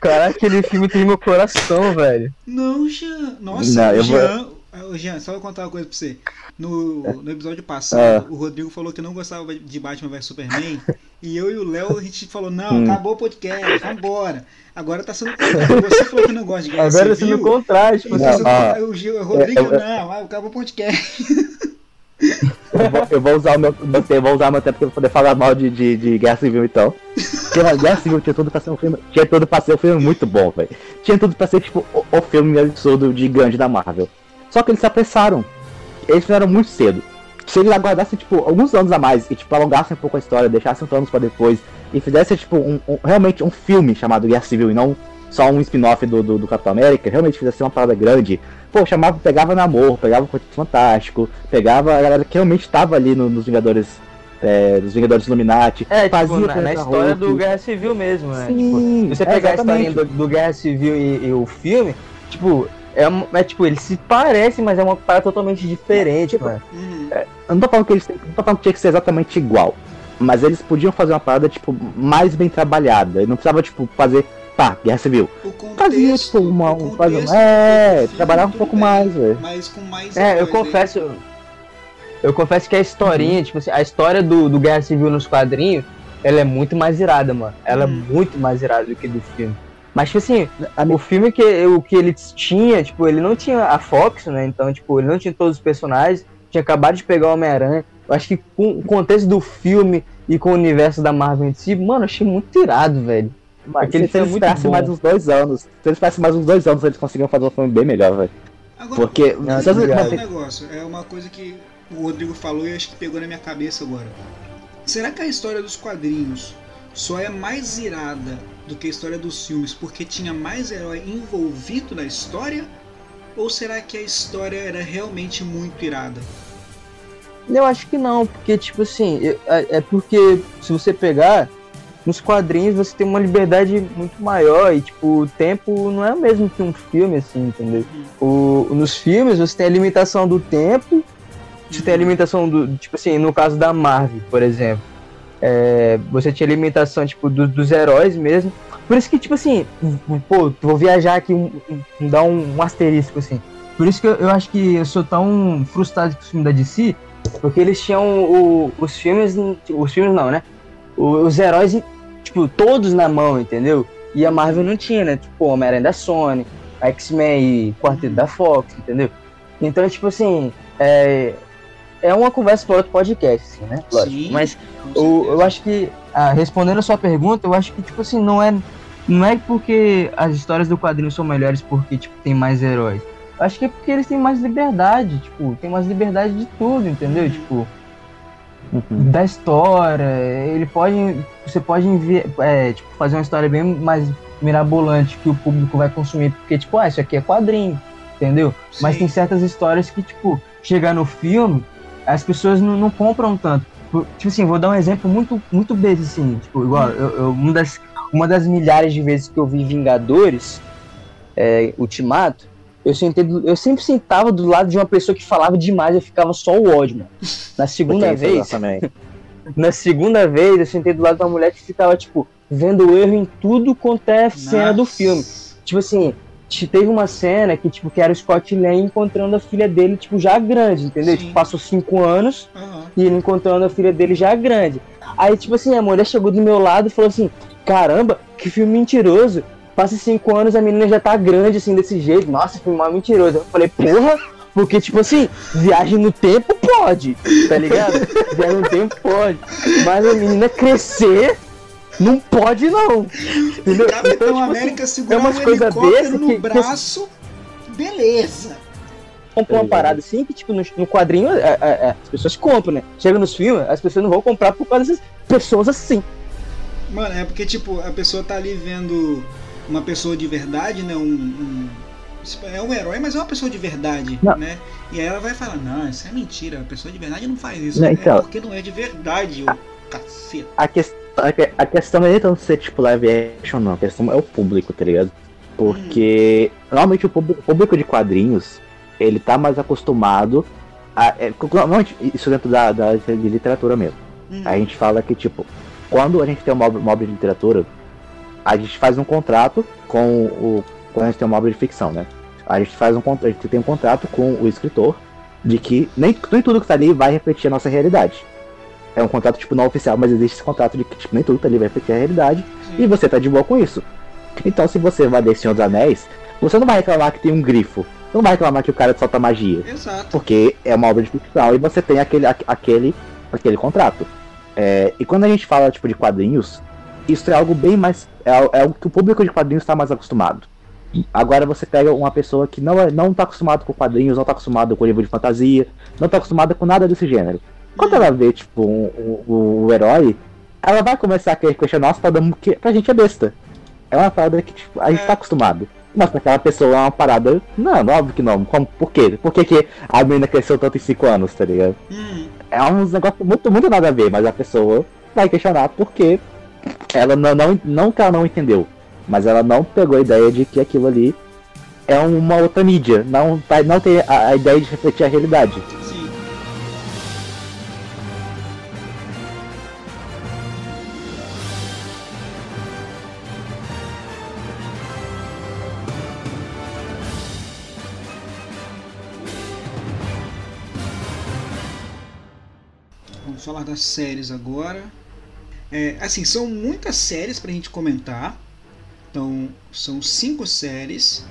Caraca, aquele filme tem meu coração, velho. não, Jean. Nossa, Não, eu vou- Jean. Ô, Jean, só vou contar uma coisa pra você. No, no episódio É. passado, o Rodrigo falou que não gostava de Batman vs Superman. e eu e o Léo, a gente falou: não, Hum. acabou o podcast, vambora. Agora tá sendo. Você falou que não gosta de Guerra Agora sendo Civil. o contrário, tipo Não, assim. você- ah, o, Gil- o Rodrigo, eu- eu- não, ah, acabou o podcast. Eu vou, eu vou usar o meu, tempo, vou usar meu tempo pra poder falar mal de, de, de Guerra Civil então. Porque Guerra Civil tinha tudo pra ser um filme. Tinha tudo pra ser um filme muito bom, velho. Tinha tudo pra ser tipo o, o filme absurdo gigante da Marvel. Só que eles se apressaram. Eles fizeram muito cedo. Se eles aguardassem, tipo, alguns anos a mais e tipo, alongassem um pouco a história, deixassem anos pra depois e fizessem, tipo, um, um- realmente um filme chamado Guerra Civil e não só um spin-off do, do, do Capitão América, realmente fizesse uma parada grande, pô, chamava, pegava Namor, pegava o Quarteto Fantástico, pegava a galera que realmente tava ali no- nos Vingadores, é, dos Vingadores Illuminati, É, tipo, fazia na, Planeta na história Hulk. do Guerra Civil mesmo, né? Sim, Tipo, se você pegar a exatamente. historinha do, do Guerra Civil e, e o filme, tipo, é, é tipo, eles se parecem, mas é uma parada totalmente diferente, mano. Uhum. Eu não tô falando que eles têm- não tô falando que tinha que ser exatamente igual. Mas eles podiam fazer uma parada, tipo, mais bem trabalhada. Ele não precisava, tipo, fazer, pá, Guerra Civil. Contexto, Fazia, tipo, uma. um- contexto é, filme, trabalhar um pouco bem, mais, velho. Mas com mais. É, eu aí. confesso. Eu confesso que a historinha, tipo assim, a história do, do Guerra Civil nos quadrinhos, ela é muito mais irada, mano. Ela Hum. é muito mais irada do que do filme. Mas, tipo assim, A o filme que, o que ele tinha, tipo, ele não tinha a Fox, né? Então, tipo, ele não tinha todos os personagens, tinha acabado de pegar o Homem-Aranha. Eu acho que com o contexto do filme e com o universo da Marvel em si, mano, eu achei muito irado, velho. Mas Aquele se, eles mais uns dois anos, se eles esperassem mais uns dois anos, eles conseguiam fazer um filme bem melhor, velho. Agora, Porque. Não, falar ligado. um negócio. É uma coisa que o Rodrigo falou e acho que pegou na minha cabeça agora. Será que a história dos quadrinhos só é mais irada do que a história dos filmes porque tinha mais herói envolvido na história? Ou será que a história era realmente muito irada? Eu acho que não, porque, tipo assim, é, é porque se você pegar, nos quadrinhos você tem uma liberdade muito maior e, tipo, o tempo não é o mesmo que um filme, assim, entendeu? O, nos filmes você tem a limitação do tempo, você tem a limitação do, tipo assim, no caso da Marvel, por exemplo, é, você tinha limitação, tipo, do- dos heróis mesmo. Por isso que, tipo assim, pô, vou viajar aqui, um, um- dar um, um asterisco, assim. Por isso que eu, eu acho que eu sou tão frustrado com o filme da DC, porque eles tinham o- os filmes. Os filmes não, né? Os heróis, tipo, todos na mão, entendeu? E a Marvel não tinha, né? Tipo, Homem-Aranha da Sony, X-Men e Quarteto da Fox, entendeu? Então, tipo assim, é, é uma conversa para outro podcast, assim, né? Lógico. Sim, Mas o- eu acho que, ah, respondendo a sua pergunta, eu acho que, tipo assim, não é, não é porque as histórias do quadrinho são melhores porque, tipo, tem mais heróis. Eu acho que é porque eles têm mais liberdade, tipo, tem mais liberdade de tudo, entendeu? Uhum. Tipo, Uhum. da história, ele pode, você pode enviar, é, tipo, fazer uma história bem mais mirabolante que o público vai consumir, porque, tipo, ah, isso aqui é quadrinho, entendeu? Mas Sim. tem certas histórias que, tipo, chegar no filme, as pessoas não, não compram tanto. Por- Tipo assim, vou dar um exemplo muito, muito besta, assim, tipo, igual, eu, eu- uma das, uma das milhares de vezes que eu vi Vingadores, é, Ultimato, eu, sentei eu sempre sentava do lado de uma pessoa que falava demais e eu ficava só o ódio, mano. Na segunda vez, também. <laughs> na segunda vez, eu sentei do lado de uma mulher que ficava, tipo, vendo o erro em tudo quanto é cena do Nossa. filme. Tipo assim, teve uma cena que, tipo, que era o Scott Lang encontrando a filha dele, tipo, já grande, entendeu? Tipo, passou cinco anos Aham. e ele encontrando a filha dele já grande. Aí, tipo assim, a mulher chegou do meu lado e falou assim: caramba, que filme mentiroso. Passa cinco anos, a menina já tá grande, assim, desse jeito. Nossa, filme mal mentiroso. Eu falei, porra, porque, tipo assim, viagem no tempo pode, tá ligado? viagem no tempo pode. Mas a menina crescer, não pode, não. Entendeu? Capitão Então, tipo assim, América segurar umas um coisa helicóptero besta no que- que- braço, beleza. comprar uma parada assim que, tipo, no, no quadrinho é, é, é, as pessoas compram, né? Chega nos filmes, as pessoas não vão comprar por causa dessas pessoas assim. Mano, é porque, tipo, a pessoa tá ali vendo uma pessoa de verdade, né? Um, um- é um herói, mas é uma pessoa de verdade, Não. né? E aí ela vai falar, não, isso é mentira, a pessoa de verdade não faz isso. Não, é então. porque não é de verdade, ô caceta. A, ques- a a questão não é nem tanto ser tipo live action, não. A questão é o público, tá ligado? Porque normalmente o público, o público de quadrinhos ele tá mais acostumado a. É, normalmente, isso dentro da, da de literatura mesmo. Hum, A gente fala que, tipo, quando a gente tem uma uma obra de literatura, a gente faz um contrato com o. Quando a gente tem uma obra de ficção, né? A gente faz um contrato, a gente tem um contrato com o escritor de que nem, nem tudo que tá ali vai refletir a nossa realidade. É um contrato, tipo, não oficial, mas existe esse contrato de que, tipo, nem tudo tá ali vai refletir a realidade. sim. E você tá de boa com isso. Então, se você vai ler Senhor dos Anéis, você não vai reclamar que tem um grifo. Você não vai reclamar que o cara solta magia Exato. porque é uma obra de ficção e você tem aquele, aque- aquele, aquele contrato. É, e quando a gente fala tipo de quadrinhos, isso é algo bem mais. É, é algo que o público de quadrinhos está mais acostumado. Agora você pega uma pessoa que não, é, não tá acostumado com quadrinhos, não tá acostumado com livro de fantasia, não tá acostumada com nada desse gênero. Quando ela vê, tipo, um- um- o, o herói, ela vai começar a querer questionar nossa, parada que pra gente é besta. É uma parada que tipo, a gente É. tá acostumado. Mas pra aquela pessoa é uma parada. Não, óbvio que não. Como, por quê? Por que, que a menina cresceu tanto em 5 anos, tá ligado? Hum, É uns negócios muito, muito nada a ver, mas a pessoa vai questionar porque ela não, não, não que ela não entendeu, mas ela não pegou a ideia de que aquilo ali é uma outra mídia. Não, não tem a, a ideia de refletir a realidade. Vamos falar das séries agora. É, assim, são muitas séries pra gente comentar. Então, são cinco séries.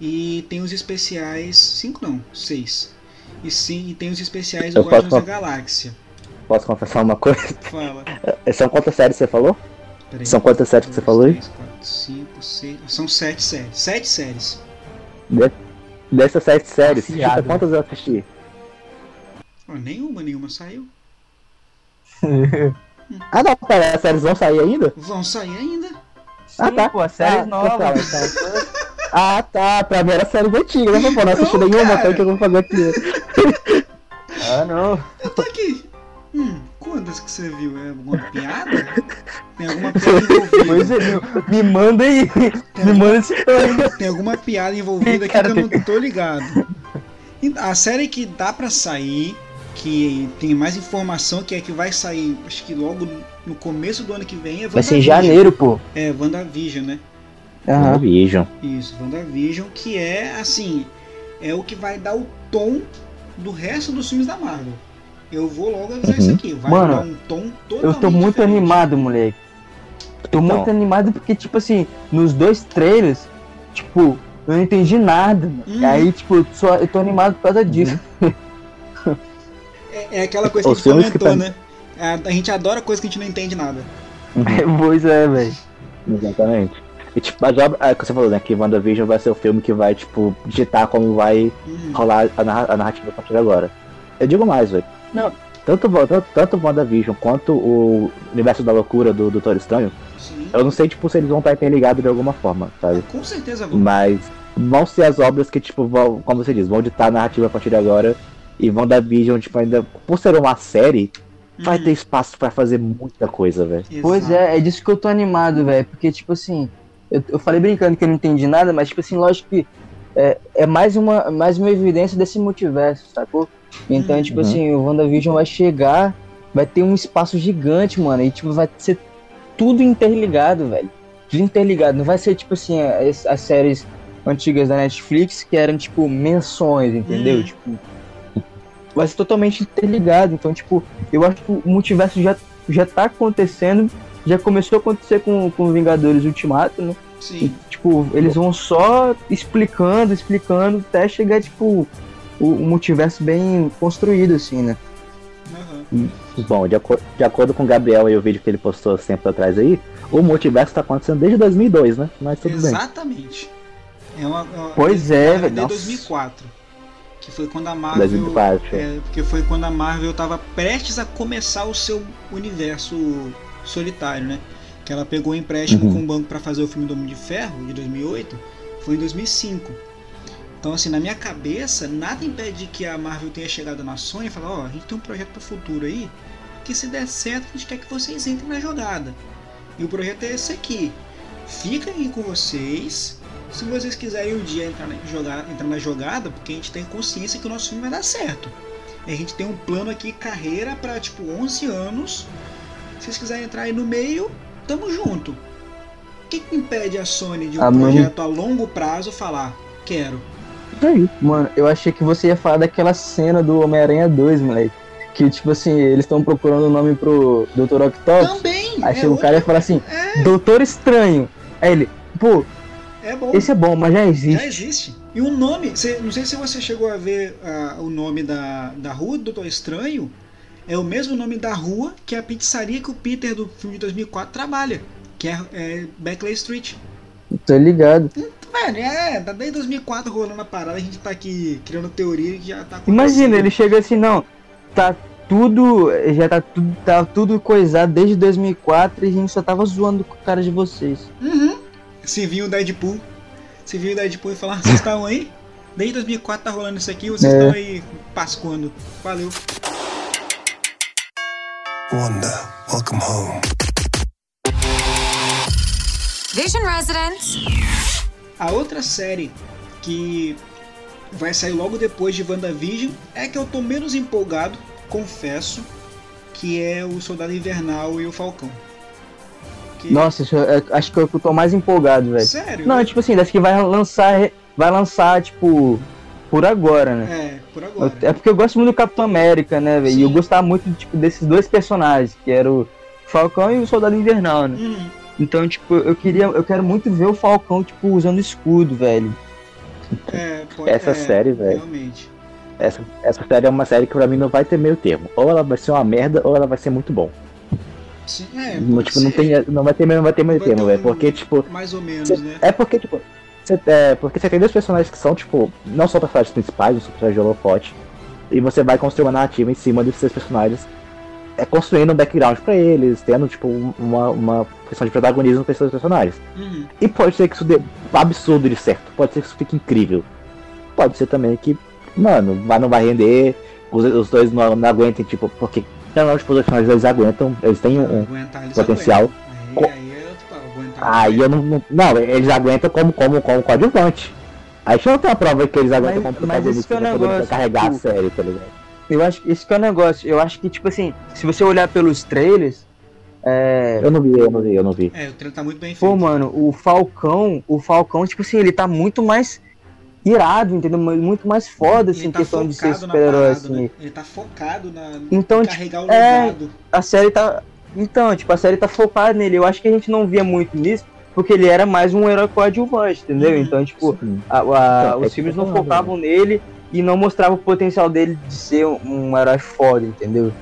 E tem os especiais. Cinco não, seis. E sim, e tem os especiais do Guardiões posso- da Galáxia. Posso confessar uma coisa? Fala. São quantas séries você falou? Peraí. São quantas séries que você falou aí? três, quatro, cinco, seis. São sete séries. Sete séries. De- Dessas sete séries, chuta quantas eu assisti? Ah, nenhuma, nenhuma saiu. <laughs> Ah não, pera, as séries vão sair ainda? Vão sair ainda. Ah, tá. pô, séries Ah, novas. então, então. Ah tá, pra mim era séries antigas, né? Pô, não assisti Não, nenhuma, então o que eu vou fazer aqui? <laughs> Ah, não. Eu tô aqui. Hum, quantas que você viu? É alguma piada? Tem alguma piada envolvida? Pois é, me, me manda aí. Me manda esse Tem alguma piada envolvida aqui que eu não tô ligado. A série que dá pra sair, que tem mais informação, que é que vai sair, acho que logo no começo do ano que vem, é Vai ser em WandaVision. janeiro, pô. É, WandaVision, né? Aham. Vision. Isso, WandaVision, que é assim, é o que vai dar o tom do resto dos filmes da Marvel. Eu vou logo avisar Uhum. isso aqui, vai Mano, dar um tom totalmente Eu tô muito diferente. animado, moleque. Tô Então. muito animado porque, tipo assim, nos dois trailers, tipo, eu não entendi nada. mano. Uhum. Aí, tipo, só, eu tô animado por causa disso. <laughs> É, é aquela coisa que a gente comentou, tá- né? A, a gente adora coisa que a gente não entende nada. <laughs> pois é, velho. Exatamente. E tipo, a obra, é o que você falou, né? Que WandaVision vai ser o filme que vai, tipo, digitar como vai Hum, rolar a, narra- a narrativa a partir de agora. Eu digo mais, velho. Não. Tanto, tanto, tanto WandaVision quanto o universo da loucura do Doutor Estranho, sim. eu não sei, tipo, se eles vão estar interligados de alguma forma, sabe? Com certeza vão. Mas vão ser as obras que, tipo, vão, como você diz, vão ditar a narrativa a partir de agora. E WandaVision, tipo, ainda, por ser uma série, vai Uhum. ter espaço pra fazer muita coisa, velho. Pois é, é disso que eu tô animado, velho. Porque, tipo assim, eu, eu falei brincando que eu não entendi nada, mas, tipo assim, lógico que é, é mais, uma, mais uma evidência desse multiverso, sacou? Então, Uhum. tipo assim, o WandaVision vai chegar, vai ter um espaço gigante, mano, e, tipo, vai ser tudo interligado, velho. Tudo interligado. Não vai ser, tipo assim, as, as séries antigas da Netflix que eram, tipo, menções, entendeu? Uhum. Tipo, vai ser totalmente interligado. Então, tipo, eu acho que o multiverso já, já tá acontecendo. Já começou a acontecer com, com Vingadores Ultimato, né? E, Sim. tipo, eles vão só explicando, explicando, até chegar, tipo, o, o multiverso bem construído, assim, né? Aham. Bom, de, acor- de acordo com o Gabriel e o vídeo que ele postou tempo atrás aí, o multiverso tá acontecendo desde 2002, né? Mas tudo bem. Exatamente. É uma, uma- Pois é, verdade, velho, Desde nossa. 2004. Que foi quando a Marvel. 2004. É, porque foi quando a Marvel tava prestes a começar o seu universo solitário, né? Que ela pegou um empréstimo Uhum. com o banco para fazer o filme do Homem de Ferro de 2008, foi em 2005. Então, assim, na minha cabeça, nada impede que a Marvel tenha chegado na Sony e falar: Ó, a gente tem um projeto pro futuro aí, que se der certo, a gente quer que vocês entrem na jogada. E o projeto é esse aqui. Fica aí com vocês. Se vocês quiserem um dia entrar na, jogar, entrar na jogada, porque a gente tem consciência que o nosso filme vai dar certo. A gente tem um plano aqui, carreira, para tipo 11 anos. Se vocês quiserem entrar aí no meio, tamo junto. O que, que impede a Sony de um Ah, mano. projeto a longo prazo falar, quero? Isso aí. Mano, eu achei que você ia falar daquela cena do Homem-Aranha 2, moleque. Que, tipo assim, eles estão procurando o nome pro Dr. Octopus. Também! Aí é chega o cara e fala assim, É, Doutor Estranho. Aí ele, pô, é bom. esse é bom, mas já existe. Já existe. E o nome, não sei se você chegou a ver ah, o nome da, da rua do Doutor Estranho, é o mesmo nome da rua que a pizzaria que o Peter do filme de 2004 trabalha, que é, é Beckley Street. Tô ligado. Velho, é, tá desde 2004 rolando a parada, a gente tá aqui criando teoria que já tá. Imagina, ele chega assim, não, tá tudo, já tá tudo, tá tudo coisado desde 2004 e a gente só tava zoando com a cara de vocês. Uhum. Se vir o Deadpool, se vir o Deadpool e falar, vocês estão aí? Desde 2004 tá rolando isso aqui, vocês É. estão aí pascoando. Valeu. Wanda, welcome home. Vision Residence. A outra série que vai sair logo depois de WandaVision é que eu tô menos empolgado, confesso, que é o Soldado Invernal e o Falcão. Que- Nossa, isso é- acho que eu tô mais empolgado, velho. Sério? Não, tipo assim, das que vai lançar, vai lançar, tipo, por agora, né? É, por agora. É porque eu gosto muito do Capitão América, né, velho? E eu gostava muito, tipo, desses dois personagens, que era o Falcão e o Soldado Invernal, né? Hum, Então, tipo, eu queria, eu quero muito ver o Falcão, tipo, usando escudo, velho. é, pode- <laughs> Essa é, série, velho. Realmente. Essa, essa série é uma série que pra mim não vai ter meio termo. Ou ela vai ser uma merda, ou ela vai ser muito bom. Sim, é, Não, tipo, não, tem, não vai ter, não vai ter meio Vai termo, velho. um- Porque, tipo, Mais ou menos, Cê- né? É porque, tipo, cê, é, porque você tem dois personagens que são, tipo, não são personagens principais, não são personagens de holofote. E você vai construir uma narrativa em cima desses personagens. É construindo um background pra eles, tendo, tipo, um- uma, uma questão de protagonismo pra esses personagens. Uhum. E pode ser que isso dê absurdo de certo, pode ser que isso fique incrível. Pode ser também que, mano, vai, não vai render, os, os dois não, não aguentem, tipo, porque não, tipo, os personagens eles aguentam, eles têm um, Aguentar, eles potencial. aguentam. Aí, aí é tipo, aguentar. Aí eu não, não. Não, eles aguentam como, como, como coadjuvante. Aí deixa eu ter uma prova que eles aguentam Mas- como mas esse que é negócio, carregar a tipo, série, tá ligado? Eu acho que esse que é o negócio. Eu acho que, tipo assim, se você olhar pelos trailers, é. Eu não vi, eu não vi, eu não vi. É, o trailer tá muito bem Pô, feito. mano, o Falcão, o Falcão, tipo assim, ele tá muito mais irado, entendeu? Muito mais foda, assim, tá questão de ser super-herói, parada, assim. né? Ele tá focado na Então, tipo, carregar o é- legado. a série tá. Então, tipo, a série tá focada nele. Eu acho que a gente não via muito nisso, porque ele era mais um herói coadjuvante, entendeu? Uhum. Então, tipo, a- a- Então, é os que filmes tô não falando, focavam nele e não mostravam o potencial dele de ser um, um herói foda, entendeu?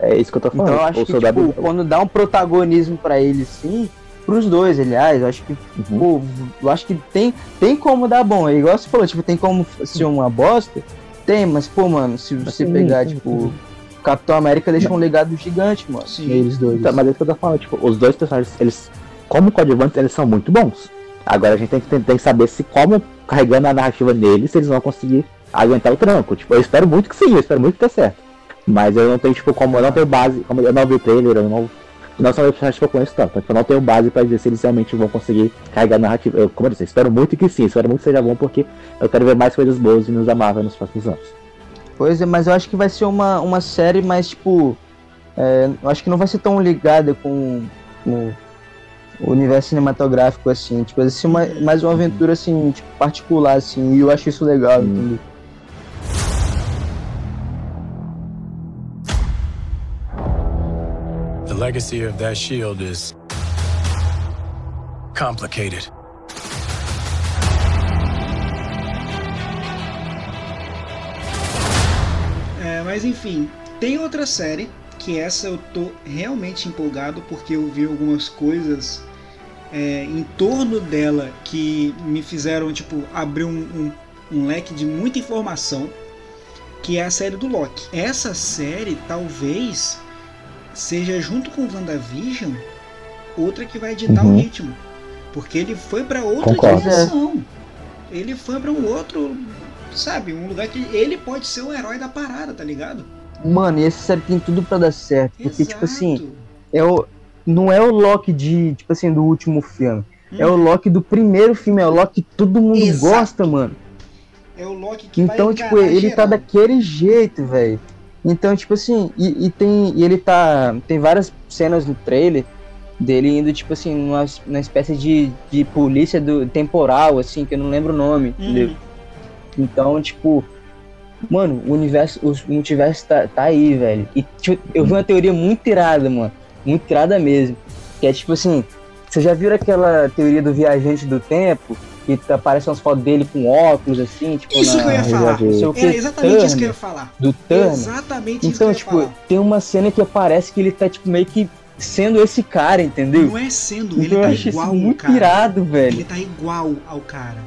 É isso que eu tô falando. Então eu acho o que, tipo, quando dá um protagonismo pra ele, sim, pros dois, aliás, eu acho que, Uhum. pô, eu acho que tem, tem como dar bom. É igual você falou, tipo, tem como ser uma bosta? Tem, mas, pô, mano, se você pegar, sim, tipo, sim. Capitão América deixa um legado gigante, mano, Sim. neles dois. Então, mas é isso que eu tô falando, tipo, os dois personagens, eles, como coadjuvantes, eles são muito bons. Agora a gente tem que, tem, tem que saber se, como carregando a narrativa neles, eles vão conseguir aguentar o tranco. Tipo, eu espero muito que sim, eu espero muito que dê certo. Mas eu não tenho, tipo, como eu não tenho base, como eu não vi o trailer, eu não. Não são personagens que eu conheço tanto, então não tenho base pra dizer se eles realmente vão conseguir carregar a narrativa. Eu, como eu disse, espero muito que sim, espero muito que seja bom, porque eu quero ver mais coisas boas nos da Marvel nos próximos anos. Pois é, mas eu acho que vai ser uma, uma série mais, tipo. é, eu acho que não vai ser tão ligada com o, o universo cinematográfico, assim. Tipo, vai ser uma, mais uma aventura, assim, tipo, particular, assim. E eu acho isso legal, Hum. entendeu? The legacy of that shield is complicated. É, mas enfim, tem outra série que essa eu tô realmente empolgado porque eu vi algumas coisas é, em torno dela que me fizeram tipo abrir um, um- um leque de muita informação, que é a série do Loki. Essa série talvez seja junto com o WandaVision outra que vai ditar Uhum. o ritmo, porque ele foi para outra Concordo. direção. Ele foi para um outro, sabe, um lugar que ele pode ser o herói da parada, tá ligado? Mano, e essa série tem tudo pra dar certo. Porque, tipo assim, é o, não é o Loki de, tipo assim, do último filme. É Hum. o Loki do primeiro filme, é o Loki que todo mundo Exato. gosta, mano. É o Loki que Então, tipo, ele geral. tá daquele jeito, velho. Então, tipo assim, e, e tem. E ele tá. Tem várias cenas no trailer dele indo, tipo assim, numa, numa espécie de, de polícia do temporal, assim, que eu não lembro o nome, Uhum. entendeu? Então, tipo. Mano, o universo, o multiverso tá, tá aí, velho. E tipo, eu vi uma teoria muito irada, mano. Muito irada mesmo. Que é tipo assim, vocês já viram aquela teoria do viajante do tempo? Que aparecem umas fotos dele com óculos, assim, tipo, Isso na, que eu ia falar. Era exatamente isso que eu Turner, ia falar. do Turner. Exatamente isso que eu Então, tipo, tem uma cena que parece que ele tá, tipo, meio que sendo esse cara, entendeu? Não é sendo, ele Então tá igual isso ao muito cara. irado, velho. Ele tá igual ao cara.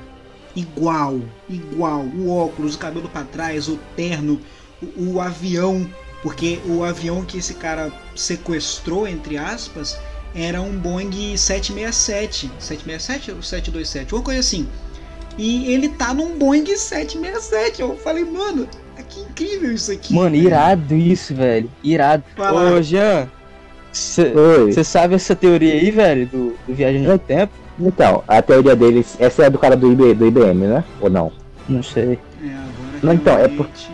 Igual, igual. O óculos, o cabelo pra trás, o terno, o, o avião. Porque o avião que esse cara sequestrou, entre aspas, era um Boeing 767. 767 ou 727? Uma coisa assim. E ele tá num Boeing 767. Eu falei, mano, que incrível isso aqui. Mano, velho. irado isso, velho. Irado. Lá. Ô, Jean, você sabe essa teoria aí, velho, do, do Viagem no Tempo? Então, a teoria deles. Essa é do cara do, IB, do IBM, né? Ou não? Não sei. É, agora Não, então, é realmente-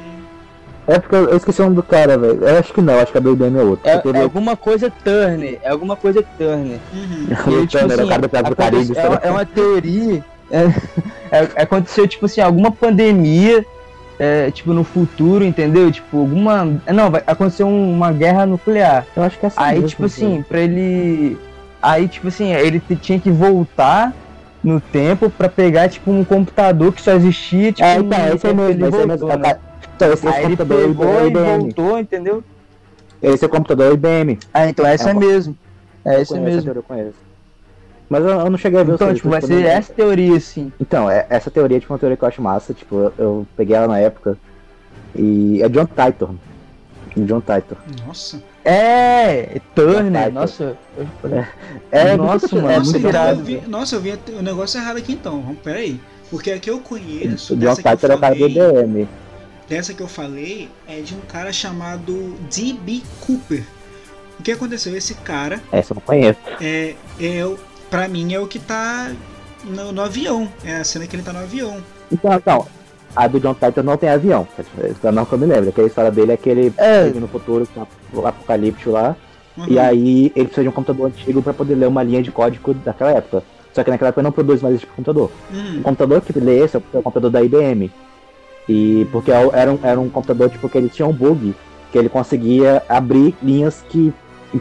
É porque eu, esqueci o nome do cara, velho. Eu acho que não, acho que a IBM é outro. É, Porque é alguma coisa Turner. É alguma coisa Turner. Uhum. <laughs> E, tipo Turner, assim, o cara do Caribe. é, é uma teoria. é- <laughs> é- aconteceu, tipo assim, alguma pandemia. é, tipo, no futuro, entendeu? Tipo, alguma. Não, vai acontecer um- uma guerra nuclear. Eu acho que é essa Aí, mesmo, tipo assim, pra ele. Aí, tipo assim, ele tinha que voltar no tempo pra pegar, tipo, um computador que só existia, tipo, É, então, esse é mesmo, ele esse é mesmo. voltou, né? Então, esse, esse Aí ele computador é pegou o e IBM. voltou, entendeu? Esse é o computador IBM. Ah, então essa É é, uma- mesmo. É essa conheço, mesmo. eu conheço. Mas eu, eu não cheguei a ver o Então, tipo, vai eu ser essa teoria, assim. Então, é, essa teoria tipo, é uma teoria que eu acho massa. Tipo, eu, eu peguei ela na época. E é John Titor. John Titor. Nossa. É, Turner, nossa. eu- É, Nossa, muito- mano, é muito Nossa, muito irado, eu vi, nossa, eu vi o negócio errado aqui então. Vamos, Peraí. Porque a que eu conheço, O John Titor é o cara do IBM. Dessa que eu falei, é de um cara chamado D.B. Cooper. O que aconteceu? Esse cara, Essa eu não conheço. é, é, o- pra mim, é o que tá no, no avião. É a cena que ele tá no avião. Então, então, a do John Titor não tem avião. Então, não que eu me lembro. Aquela história dele é que ele É. vive no futuro, com o apocalíptico lá. Uhum. E aí ele precisa de um computador antigo pra poder ler uma linha de código daquela época. Só que naquela época não produz mais esse tipo de computador. O Uhum. computador que lê esse é o computador da IBM. E porque é era um, era um computador tipo que ele tinha um bug que ele conseguia abrir linhas que,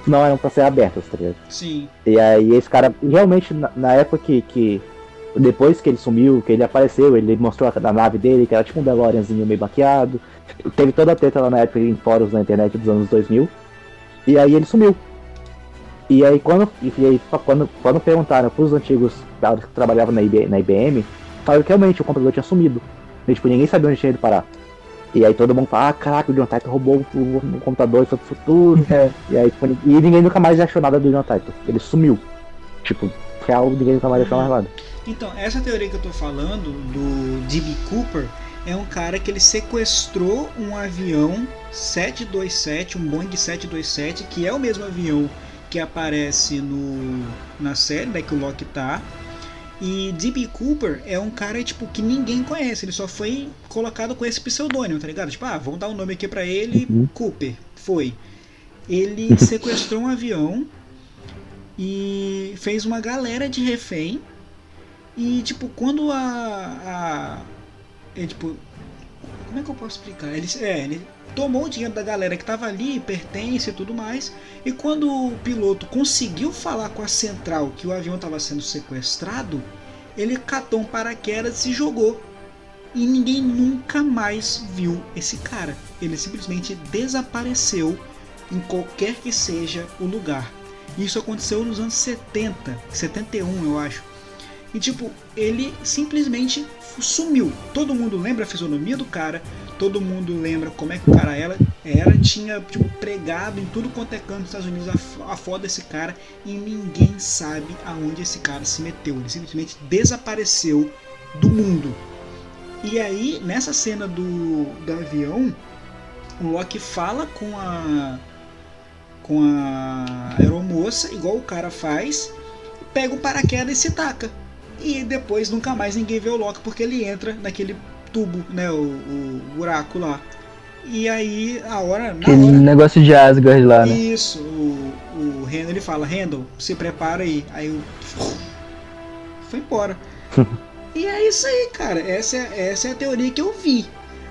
não eram pra ser abertas, tá ligado? Sim. E aí esse cara, realmente, na, na época que, que. Depois que ele sumiu, que ele apareceu, ele mostrou a, a nave dele, que era tipo um DeLoreanzinho meio baqueado. Teve toda a treta lá na época em fóruns na internet dos anos 2000. E aí ele sumiu. E aí quando, e aí, quando, quando perguntaram pros antigos caras que trabalhavam na IBM, na IBM, falaram que realmente o computador tinha sumido. E, tipo, ninguém sabia onde tinha ido parar. E aí todo mundo fala, ah, caraca, o John Titor roubou o, o computador e foi pro futuro. <laughs> É. E aí, tipo, e ninguém nunca mais achou nada do John Titor. Ele sumiu. Tipo, real, ninguém nunca mais achou mais nada. Então, essa teoria que eu tô falando, do D.B. Cooper, é um cara que ele sequestrou um avião 727, um Boeing 727, que é o mesmo avião que aparece no, na série, né, que o Loki tá. E D.B. Cooper é um cara tipo que ninguém conhece, ele só foi colocado com esse pseudônimo, tá ligado? Tipo, ah, vamos dar um nome aqui pra ele, Cooper. Foi. Ele <laughs> sequestrou um avião e fez uma galera de refém. E tipo, quando a. a é, tipo. Como é que eu posso explicar? Ele, é, ele tomou o dinheiro da galera que tava ali, pertence e tudo mais. E quando o piloto conseguiu falar com a central que o avião estava sendo sequestrado, ele catou um paraquedas e jogou. E ninguém nunca mais viu esse cara. Ele simplesmente desapareceu em qualquer que seja o lugar. Isso aconteceu nos anos 70, 71 eu acho. E tipo, ele simplesmente sumiu. Todo mundo lembra a fisionomia do cara, todo mundo lembra como é que o cara era, era tinha tipo, pregado em tudo quanto é canto dos Estados Unidos a, a foto desse cara e ninguém sabe aonde esse cara se meteu. Ele simplesmente desapareceu do mundo. E aí, nessa cena do, do avião, o Loki fala com a com a aeromoça, igual o cara faz, pega o paraquedas e se taca. E depois nunca mais ninguém vê o Loki porque ele entra naquele tubo, né, o, o buraco lá. E aí, a hora. Na Aquele hora, negócio de Asgard lá, né? isso, o, o Randall ele fala, Randall, se prepara aí. Aí o. Foi embora. <laughs> e é isso aí, cara. Essa é, essa é a teoria que eu vi.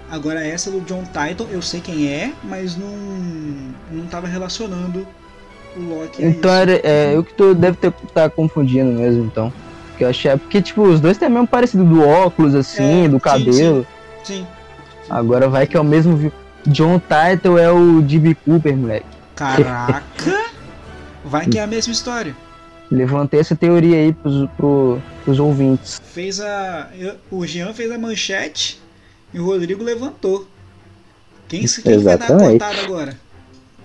Agora essa do John Titan, eu sei quem é, mas não, não tava relacionando o Loki Então era, é, eu que tô, deve ter tá confundindo mesmo, então. Porque eu achei. Porque, tipo, os dois têm mesmo parecido do óculos, assim, É, do sim, cabelo. Sim. Agora vai que é o mesmo. John Title é o D.B. Cooper, moleque. Caraca! <laughs> Vai que é a mesma história. Levantei essa teoria aí pros, pro, pros ouvintes. Fez a. o Jean fez a manchete e o Rodrigo levantou. Quem, quem vai dar a Exatamente. cortada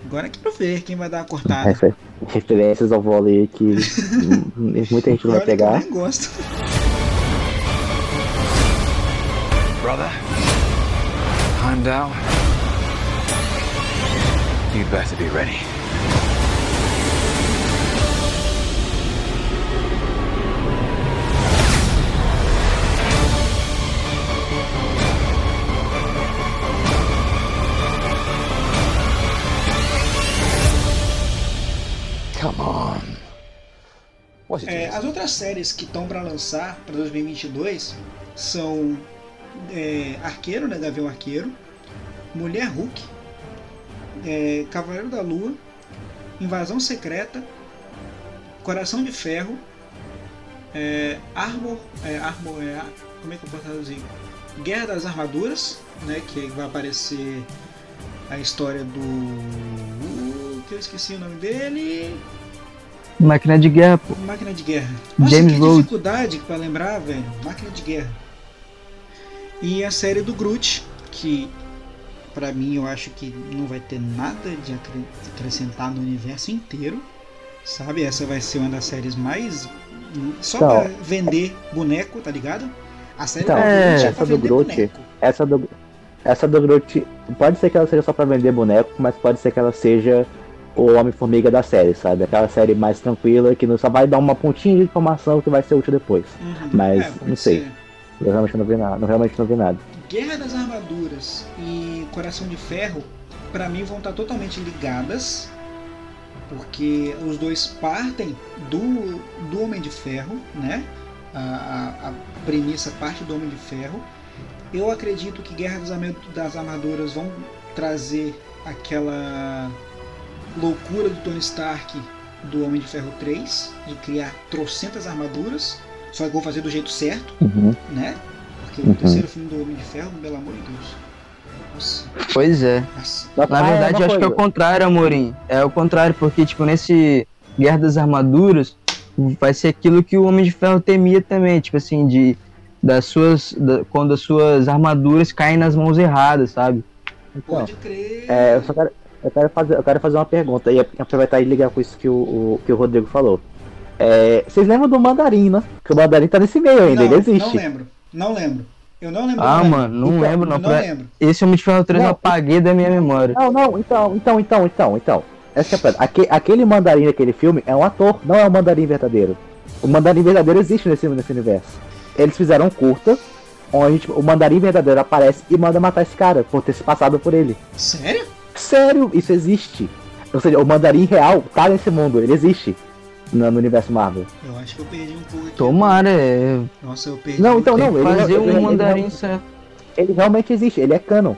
agora? Que quero ver quem vai dar a cortada. Refer- Referências ao vôlei que <laughs> muita gente não vai Olha que eu pegar. nem gosto. Brother, I'm down. You better be ready. É, as outras séries que estão para lançar para 2022 são é, Arqueiro, né, Gavião Arqueiro, Mulher Hulk, é, Cavaleiro da Lua, Invasão Secreta, Coração de Ferro, é, Armor, é, Armor é, como é que eu posso traduzir? Guerra das Armaduras, né, que vai aparecer a história do que eu esqueci o nome dele, Máquina de guerra, pô. Máquina de Guerra. Nossa, James que Rhodes. dificuldade pra lembrar, velho. Máquina de Guerra. E a série do Groot, que pra mim eu acho que não vai ter nada de acre- acrescentar no universo inteiro. Sabe? Essa vai ser uma das séries mais. Só Então. pra vender boneco, tá ligado? A série Então, do Groot é, essa pra do Groot, boneco. Essa do, essa do Groot, pode ser que ela seja só pra vender boneco, mas pode ser que ela seja o Homem-Formiga da série, sabe? Aquela série mais tranquila que não só vai dar uma pontinha de informação que vai ser útil depois. Uhum. mas É, não sei. ser. Eu realmente não vi nada. Realmente não vi nada. Guerra das Armaduras e Coração de Ferro, pra mim, vão estar totalmente ligadas, porque os dois partem do, do Homem de Ferro, né? A, a, a premissa parte do Homem de Ferro. Eu acredito que Guerra das Armaduras vão trazer aquela loucura do Tony Stark do Homem de Ferro 3, de criar trocentas armaduras, só que vou fazer do jeito certo Uhum. né? Porque o Uhum. terceiro filme do Homem de Ferro, pelo amor de Deus. Nossa, Pois é. nossa. Na Ah, verdade, uma acho que é o contrário, Amorim. É o contrário, porque, tipo, nesse Guerra das Armaduras, vai ser aquilo que o Homem de Ferro temia também, tipo assim, de das suas. da- quando as suas armaduras caem nas mãos erradas, sabe? Então, Pode crer. é, eu só quero, eu quero fazer, eu quero fazer uma pergunta e aproveitar e ligar com isso que o, o- que o Rodrigo falou. É, vocês lembram do Mandarim, né? Que o Mandarim tá nesse meio ainda, não, ele existe. não lembro. Não lembro. Eu não lembro. Ah, mano, não Então, lembro não. Eu não Pra- lembro. Esse Homem de Ferro 3 eu apaguei da minha memória. Não, não, então, então, então, então, então. Essa é. Aque- aquele mandarim daquele filme é um ator, não é um mandarim verdadeiro. O mandarim verdadeiro existe nesse, nesse universo. Eles fizeram um curta, onde tipo, o mandarim verdadeiro aparece e manda matar esse cara por ter se passado por ele. Sério? Sério, isso existe. Ou seja, o mandarim real tá nesse mundo, ele existe no, no universo Marvel. Eu acho que eu perdi um pouco aqui. Tomara, é. Nossa, eu perdi. Não, então não, ele, fazer ele- um mandarim ele, certo. ele realmente existe, ele é canon.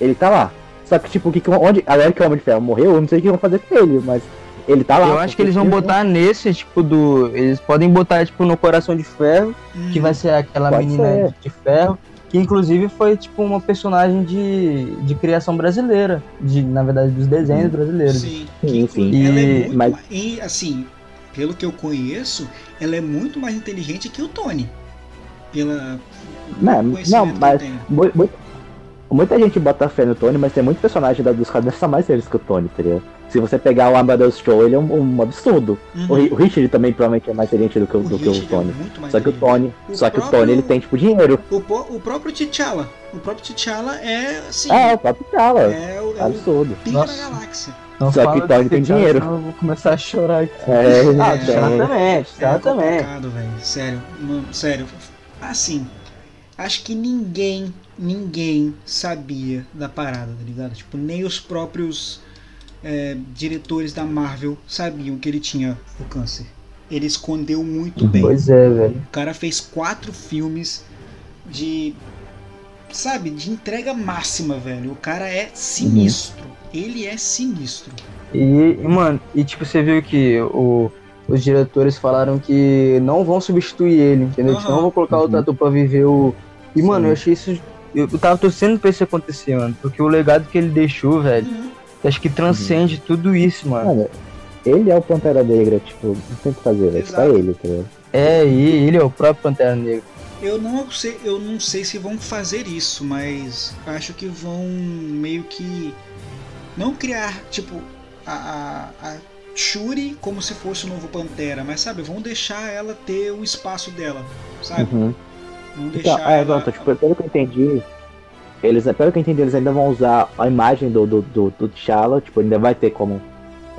Ele tá lá. Só que tipo, que, que- onde, agora que o Homem de Ferro morreu, eu não sei o que vão fazer com ele, mas ele tá lá. Eu acho que eles vão botar nesse, tipo, do. Eles podem botar, tipo, no Coração de Ferro, Hum, que vai ser aquela Pode menina ser. de ferro, que inclusive foi, tipo, uma personagem de, de criação brasileira. De, na verdade, dos desenhos brasileiros. Sim. Sim, Que, sim. Ela é E- muito. mas- ma- E assim, pelo que eu conheço, ela é muito mais inteligente que o Tony. Pela Não, não, conhecimento que mas eu tenho. mu- mu- muita gente bota fé no Tony, mas tem muito personagem da- dos quadrinhos que são mais eles que o Tony, tá ligado? Se você pegar o Amadeus Show, ele é um, um absurdo. O, Ri- o Richard também provavelmente é mais inteligente do que, o- do que o é Tony. muito mais Só que o. Tony, O só que o próprio- Tony ele tem tipo dinheiro. O, o próprio T'Challa. O próprio T'Challa é assim. É, o próprio T'Challa. é o, é o Absurdo. Nossa. da galáxia. Não Só que o Tony tem dinheiro. Eu vou começar a chorar aqui. É, Ah, É, exatamente, É exatamente. velho. Sério, mano, sério. Assim, acho que ninguém, ninguém sabia da parada, tá ligado? Tipo, nem os próprios é, diretores da Marvel sabiam que ele tinha o câncer. Ele escondeu muito bem. Pois é, velho. O cara fez quatro filmes de. Sabe, de entrega máxima, velho. O cara é sinistro. Ele é sinistro. E, mano, e tipo, você viu que o, os diretores falaram que não vão substituir ele, entendeu? Aham. não vão colocar outro Uhum. ator pra viver o. E, mano, Sim. eu achei isso. Eu, tava torcendo pra isso acontecer, mano. Porque o legado que ele deixou, velho, eu acho que transcende tudo isso, mano. Mano, ele é o Pantera Negra, tipo, não tem o que fazer, é só ele, tá ligado? É, e ele é o próprio Pantera Negra. Eu não sei, eu não sei se vão fazer isso, mas acho que vão meio que não criar tipo a, a, a Shuri como se fosse o novo Pantera, mas sabe, vão deixar ela ter o espaço dela, sabe? Uhum. Vão deixar Então, é, ela... exato, tipo, pelo que eu entendi, eles, pelo que eu entendi, eles ainda vão usar a imagem do, do, do, do T'Challa, tipo, ainda vai ter como.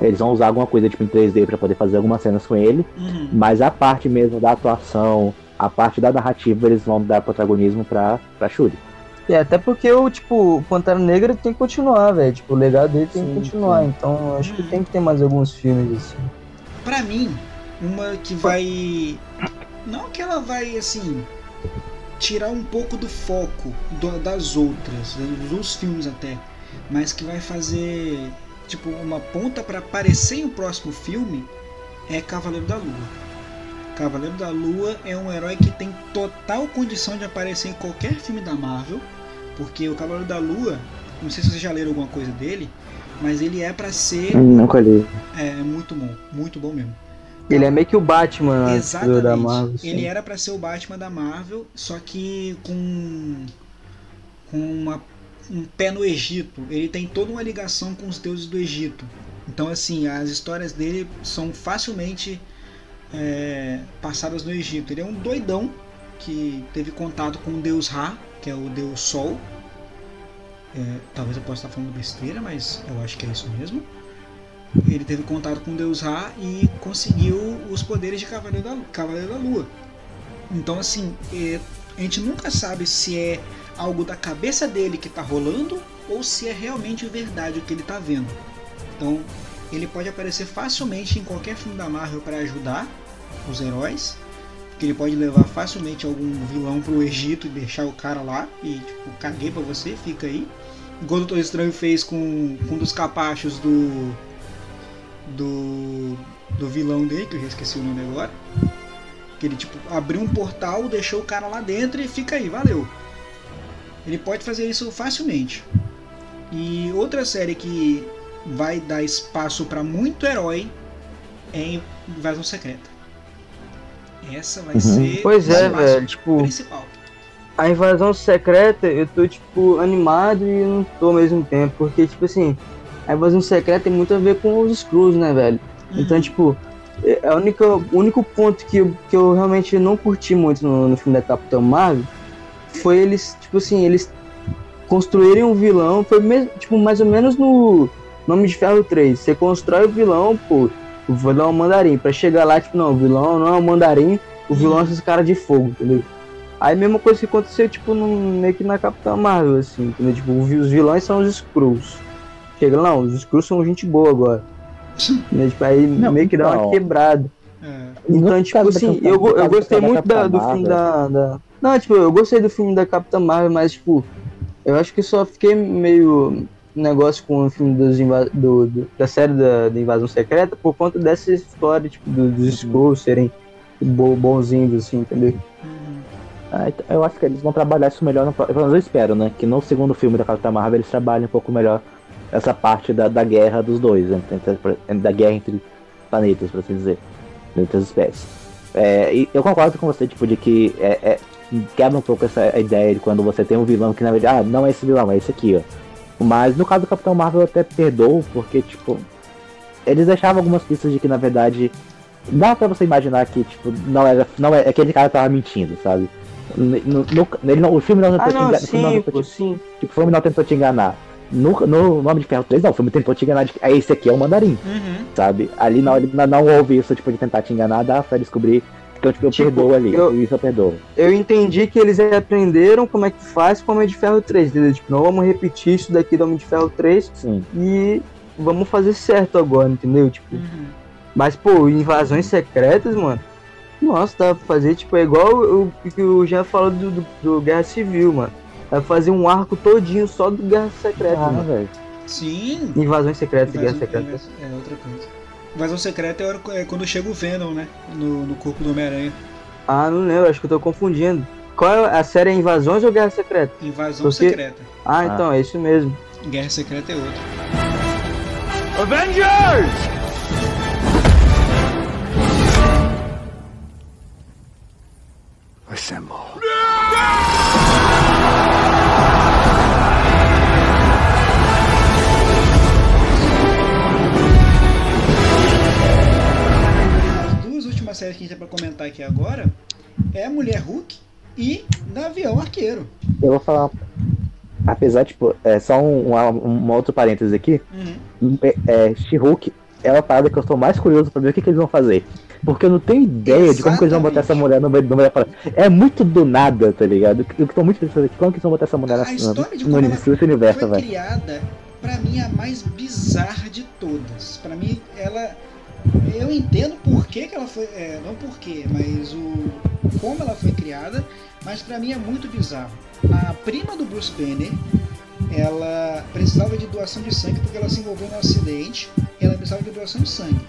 Eles vão usar alguma coisa tipo em 3D pra poder fazer algumas cenas com ele, Uhum. mas a parte mesmo da atuação, a parte da narrativa, eles vão dar protagonismo pra, pra Shuri. É, até porque o, tipo, o Pantera Negra tem que continuar, velho. Tipo, o legado dele tem Sim, que continuar. sim. Então, acho que Hum. tem que ter mais alguns filmes, assim. Pra mim, uma que vai. Não que ela vai, assim. Tirar um pouco do foco do- das outras, dos filmes até, mas que vai fazer, tipo, uma ponta pra aparecer em um próximo filme é Cavaleiro da Lua. Cavaleiro da Lua é um herói que tem total condição de aparecer em qualquer filme da Marvel, porque o Cavaleiro da Lua, não sei se vocês já leram alguma coisa dele, mas ele é pra ser Nunca li. é muito bom, muito bom mesmo. Ele é meio que o Batman do- Exatamente. da Marvel. assim. Ele era pra ser o Batman da Marvel, só que com com uma- um pé no Egito. Ele tem toda uma ligação com os deuses do Egito. Então assim, as histórias dele são facilmente é, passadas no Egito. Ele é um doidão que teve contato com o deus Ra, que é o deus Sol. É, talvez eu possa estar falando besteira, mas eu acho que é isso mesmo. Ele teve contato com deus Ra e conseguiu os poderes de Cavaleiro da, Cavaleiro da Lua. Então, assim, é, a gente nunca sabe se é algo da cabeça dele que tá rolando ou se é realmente verdade o que ele tá vendo. Então, ele pode aparecer facilmente em qualquer filme da Marvel para ajudar os heróis. Que ele pode levar facilmente algum vilão pro Egito e deixar o cara lá e tipo, caguei pra você, fica aí. Igual o Doutor Estranho fez com, com um dos capachos do. Do. Do vilão dele, que eu já esqueci o nome agora. Que ele tipo abriu um portal, deixou o cara lá dentro e fica aí, valeu. Ele pode fazer isso facilmente. E outra série que vai dar espaço para muito herói é Invasão Secreta. Essa vai Uhum. ser Pois o é, velho. Tipo, principal. a invasão secreta, eu tô, tipo, animado e não tô ao mesmo tempo. Porque, tipo assim, a invasão secreta tem muito a ver com os Skrulls, né, velho? Então, Uhum. tipo, é o único ponto que eu, que eu realmente não curti muito no, no filme da Capitã Marvel foi eles, tipo assim, eles construírem um vilão, foi mesmo, tipo, mais ou menos no Nome de Ferro 3. Você constrói o vilão, pô, o vilão é o mandarim. Pra chegar lá, tipo, não, o vilão não é o mandarim, o vilão é esses caras de fogo, entendeu? Aí mesma coisa que aconteceu, tipo, no, meio que na Capitã Marvel, assim, entendeu? Tipo, os vilões são os Skrulls. Chega, não, os Skrulls são gente boa agora. <laughs> Né? Tipo, aí Não, meio que dá uma então. quebrada. É. Então, tipo assim, eu, eu caso gostei muito da- do filme da, da. Não, tipo, eu gostei do filme da Capitã Marvel, mas, tipo, eu acho que só fiquei meio negócio com o filme dos do, do- da série da, da Invasão Secreta por conta dessa história, tipo, do- dos Skrulls serem bo- bonzinhos, assim, entendeu? Uhum. Ah, então, eu acho que eles vão trabalhar isso melhor, no, pelo menos eu espero, né? Que no segundo filme da Capitã Marvel eles trabalhem um pouco melhor essa parte da, da guerra dos dois, né? da guerra entre planetas, por assim dizer, entre as espécies. É, e eu concordo com você, tipo, de que é, é- quebra um pouco essa ideia de quando você tem um vilão que na verdade, ah, não é esse vilão, é esse aqui, ó. Mas no caso do Capitão Marvel eu até perdoo, porque, tipo, eles deixavam algumas pistas de que na verdade dá pra você imaginar que, tipo, não era. Não é, aquele cara tava mentindo, sabe? No, no- ele não, o filme não tentou Ah, te enganar. filme não sim, tentou sim. tipo, o filme não tentou te enganar. No, no Nome de Ferro 3, não, o filme tentou te enganar de que ah, esse aqui é o mandarim, Uhum. sabe? Ali não, ele não, não houve isso, tipo, de tentar te enganar, dá pra descobrir. Então, tipo, eu Tipo, perdoo ali. eu- Isso eu perdoo. Eu entendi que eles aprenderam como é que faz com o Homem de Ferro 3, entendeu? Tipo, não vamos repetir isso daqui do Homem de Ferro 3 Sim. e vamos fazer certo agora, entendeu? Tipo, Uhum. Mas, pô, invasões secretas, mano. Nossa, dá pra fazer, tipo, é igual o o que o Jean falou do, do, do Guerra Civil, mano. Dá pra fazer um arco todinho só do Guerra Secreta, Ah, mano. velho. Sim. Invasões secretas e Guerra Invasão- Secreta. É outra coisa. Invasão secreta é hora- é quando chega o Venom, né? No, no corpo do Homem-Aranha. Ah, não lembro, acho que eu tô confundindo. Qual é a série? É Invasões ou Guerra Secreta? Invasão Porque- secreta. Ah, Ah. então, é isso mesmo. Guerra secreta é outra. Assemble. Comentar aqui agora é a Mulher Hulk e Gavião Arqueiro. Eu vou falar. Apesar, tipo, é só um, um, um outro parênteses aqui. Uhum. é, é, She-Hulk é a parada que eu estou mais curioso pra ver o que, que eles vão fazer. Porque eu não tenho ideia de como que eles vão botar essa mulher no meio da parada. É muito do nada, tá ligado? Eu tô muito curioso de como que eles vão botar essa mulher A na- história de no, como ela universo, Foi velho. criada, pra mim, a mais bizarra de todas. Pra mim, ela. Eu entendo por que, que ela foi. é, não por quê, mas o. Como ela foi criada, mas pra mim é muito bizarro. A prima do Bruce Banner, ela precisava de doação de sangue porque ela se envolveu num acidente e ela precisava de doação de sangue.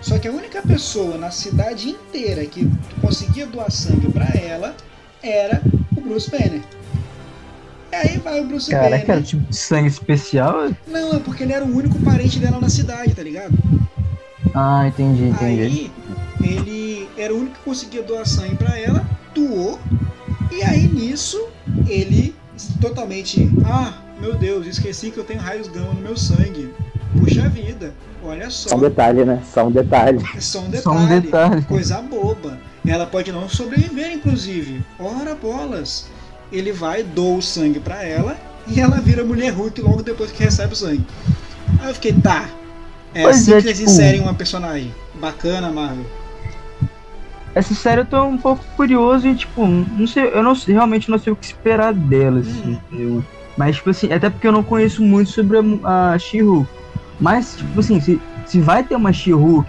Só que a única pessoa na cidade inteira que conseguia doar sangue pra ela era o Bruce Banner. E aí vai o Bruce Caraca, Banner. era tipo de sangue especial? Não, é porque ele era o único parente dela na cidade, tá ligado? Ah, entendi, entendi. Aí ele era o único que conseguia doar sangue pra ela, doou, e aí nisso ele totalmente. Ah, meu Deus, esqueci que eu tenho raios gama no meu sangue. Puxa vida, olha só. Só um detalhe, né? Só um detalhe. É só um Só um detalhe. detalhe. Coisa boba. Ela pode não sobreviver, inclusive. Ora bolas. Ele vai, doa o sangue pra ela e ela vira mulher Hulk logo depois que recebe o sangue. Aí eu fiquei, tá. É Pois assim é, que eles tipo- inserem uma personagem. Bacana, Marvel. Essa série eu tô um pouco curioso e, tipo, não sei, eu não sei- realmente não sei o que esperar dela, assim, entendeu? Mas, tipo assim, até porque eu não conheço muito sobre a, a She-Hulk. Mas, tipo assim, se, se vai ter uma She-Hulk,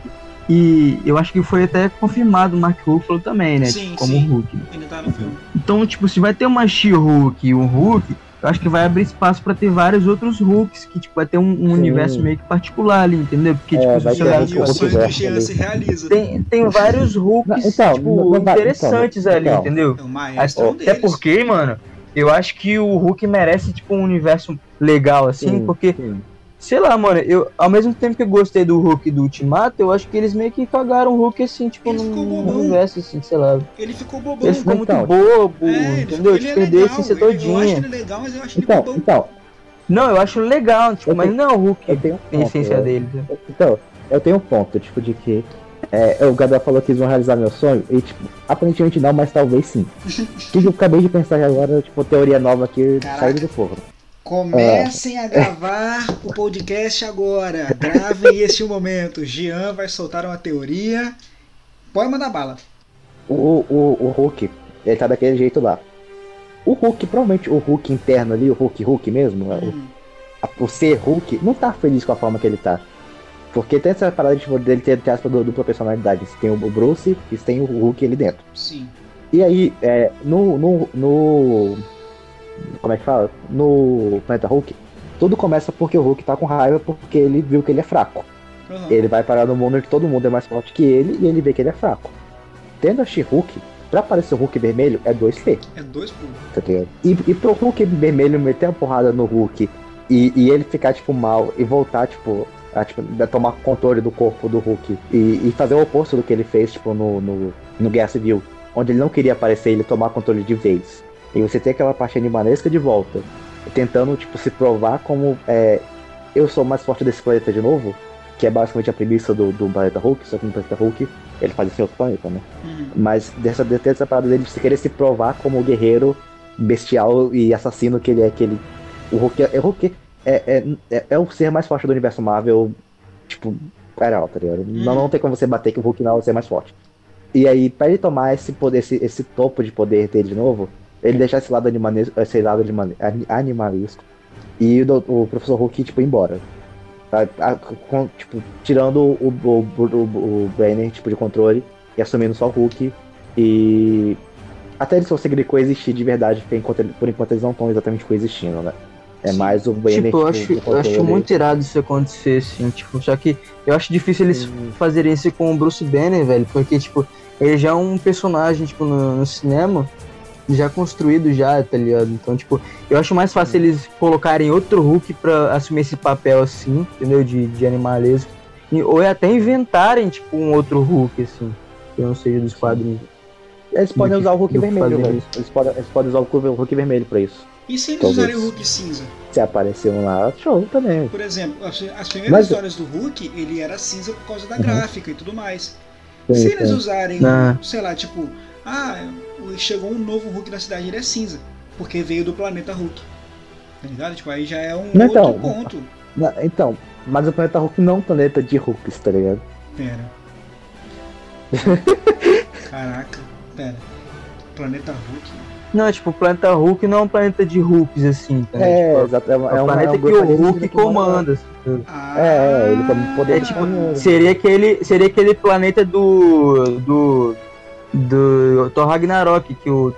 e eu acho que foi até confirmado o Mark Ruffalo também, né? Sim, tipo, como sim. Hulk. Tá no filme. Então, tipo, se vai ter uma She-Hulk e um Hulk, eu acho que vai abrir espaço pra ter vários outros Hulks, que, tipo, vai ter um, um universo meio que particular ali, entendeu? Porque, É, tipo, vai se ter E o sonho do Jean se realiza. tem, tem vários Hulks, Não, então, tipo, não- não vai- interessantes então, ali, então. entendeu? É maestro Até deles. porque, mano, eu acho que o Hulk merece, tipo, um universo legal, assim, Sim, porque, sim. Sei lá, mano, eu, ao mesmo tempo que eu gostei do Hulk do Ultimato, eu acho que eles meio que cagaram o Hulk, assim, tipo, Ele num ficou num bobão. universo, assim, sei lá. Ele ficou bobão. Ele ficou muito então. bobo, É, ele, entendeu? ele é perdeu a legal. essência ele- eu acho todinha. ele legal, mas eu acho ele Então, bobão. então, Não, eu acho legal, tipo, Eu mas tenho- não é o Hulk eu tenho um tem a ponto, essência eu- dele. né? Então, eu tenho um ponto, tipo, de que É, o Gabriel falou que eles vão realizar meu sonho, e tipo, aparentemente não, mas talvez sim. <laughs> O que eu acabei de pensar agora, tipo, teoria nova aqui, saindo do forno. Comecem a gravar o podcast agora. Gravem este momento. Jean vai soltar uma teoria. Pode mandar bala. O, o, o Hulk, ele tá daquele jeito lá. O Hulk, provavelmente o Hulk interno ali, o Hulk Hulk mesmo, é o- Hum, a- o ser Hulk, não tá feliz com a forma que ele tá. Porque tem essa parada tipo, dele ter, ter du- dupla personalidade. Você tem o Bruce e tem o Hulk ali dentro. sim. E aí, é, no, no, no. Como é que fala? No Planeta Hulk, tudo começa porque o Hulk tá com raiva porque ele viu que ele é fraco. Aham. Ele vai parar no mundo onde todo mundo é mais forte que ele e ele vê que ele é fraco. Tendo a She-Hulk, pra aparecer o Hulk vermelho é 2P, É dois por. tá? E, e pro Hulk vermelho meter a porrada no Hulk e, e ele ficar, tipo, mal e voltar, tipo, a tipo, a tomar controle do corpo do Hulk e, e fazer o oposto do que ele fez, tipo, no, no, no Guerra Civil, onde ele não queria aparecer ele tomar controle de vez. E você tem aquela parte animalesca de volta, tentando, tipo, se provar como é, eu sou mais forte desse planeta de novo, que é basicamente a premissa do, do planeta Hulk, só que no planeta Hulk ele faz isso em outro planeta, né? Uhum. Mas dessa, dessa parada dele de querer se provar como o guerreiro bestial e assassino que ele é, que ele. O Hulk é, o Hulk é, é, é, é o ser mais forte do universo Marvel, tipo, geral, tá ligado? Não, não tem como você bater que o Hulk não é o ser mais forte. E aí, pra ele tomar esse poder, esse, esse topo de poder dele de novo, ele deixar esse lado animalesco, esse lado anima- ani- animalesco. E o, o professor Hulk, tipo, ir embora. Tá? A- com- tipo, tirando o, o, o, o Banner, tipo, de controle e assumindo só o Hulk. E até eles conseguirem coexistir de verdade, porque enquanto por enquanto eles não estão exatamente coexistindo, né? É Sim. mais o Banner. Tipo, eu do acho, eu acho muito irado isso acontecer, assim, tipo, só que eu acho difícil eles fazerem isso com o Bruce Banner, velho, porque, tipo, ele já é um personagem, tipo, no, no cinema, já construído já, tá ligado? Então, tipo, eu acho mais fácil eles colocarem outro Hulk pra assumir esse papel, assim, entendeu? De, de animalesco. E- ou até inventarem, tipo, um outro Hulk, assim, que não seja dos quadrinhos. Eles podem usar o Hulk vermelho, velho. Eles podem, eles podem usar o Hulk- vermelho pra isso. E se eles Talvez. usarem o Hulk cinza? Se aparecer um lá, show também. Por exemplo, as, as primeiras Mas- histórias do Hulk, ele era cinza por causa da Uhum. gráfica e tudo mais. Sim, se eles usarem, Ah. sei lá, tipo, ah, chegou um novo Hulk na cidade, ele é cinza, porque veio do planeta Hulk. Tá ligado? Tipo, aí já é um Não, outro então. ponto. Na- Então, mas o planeta Hulk não é um planeta de Hulks, tá ligado? Pera. <laughs> Caraca, pera. Planeta Hulk. Não, tipo, o planeta Hulk não é um planeta de Hulks, assim, tá É, Tipo, exato. É, é uma- um é planeta é um que o Hulk comanda. assim. Ah, É, ele tem poder É tipo, seria aquele, seria aquele planeta do do do Thor Ragnarok que o,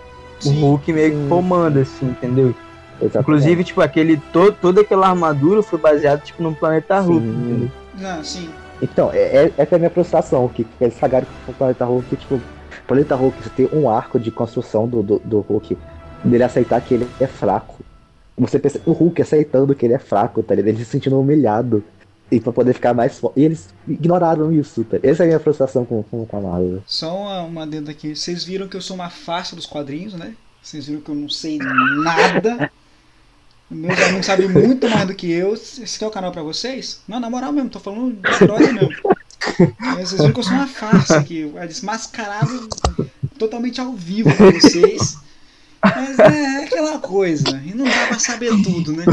o. Hulk meio que comanda assim, entendeu? Exatamente. Inclusive, tipo, aquele to, toda aquela armadura foi baseada tipo no planeta Sim. Hulk, entendeu? Não, sim. Então, é, é- essa é a minha frustração, que, que eles cagaram com o Planeta Hulk, tipo, Planeta Hulk, você tem um arco de construção do, do, do Hulk, dele aceitar que ele é fraco. Você pensa, o Hulk aceitando que ele é fraco, tá ligado? Ele se sentindo humilhado. E pra poder ficar mais forte. E eles ignoraram isso, tá? Essa é a minha frustração com, com, com a Marvel. Só uma, uma dentro aqui. Vocês viram que eu sou uma farsa dos quadrinhos, né? Vocês viram que eu não sei nada. Meus amigos sabem muito mais do que eu. Esse aqui é o canal pra vocês? Não, na moral mesmo, tô falando de brother mesmo. Mas Vocês viram que eu sou uma farsa aqui, é desmascarado totalmente ao vivo pra vocês. Mas é, aquela coisa, e não dá pra saber tudo, né?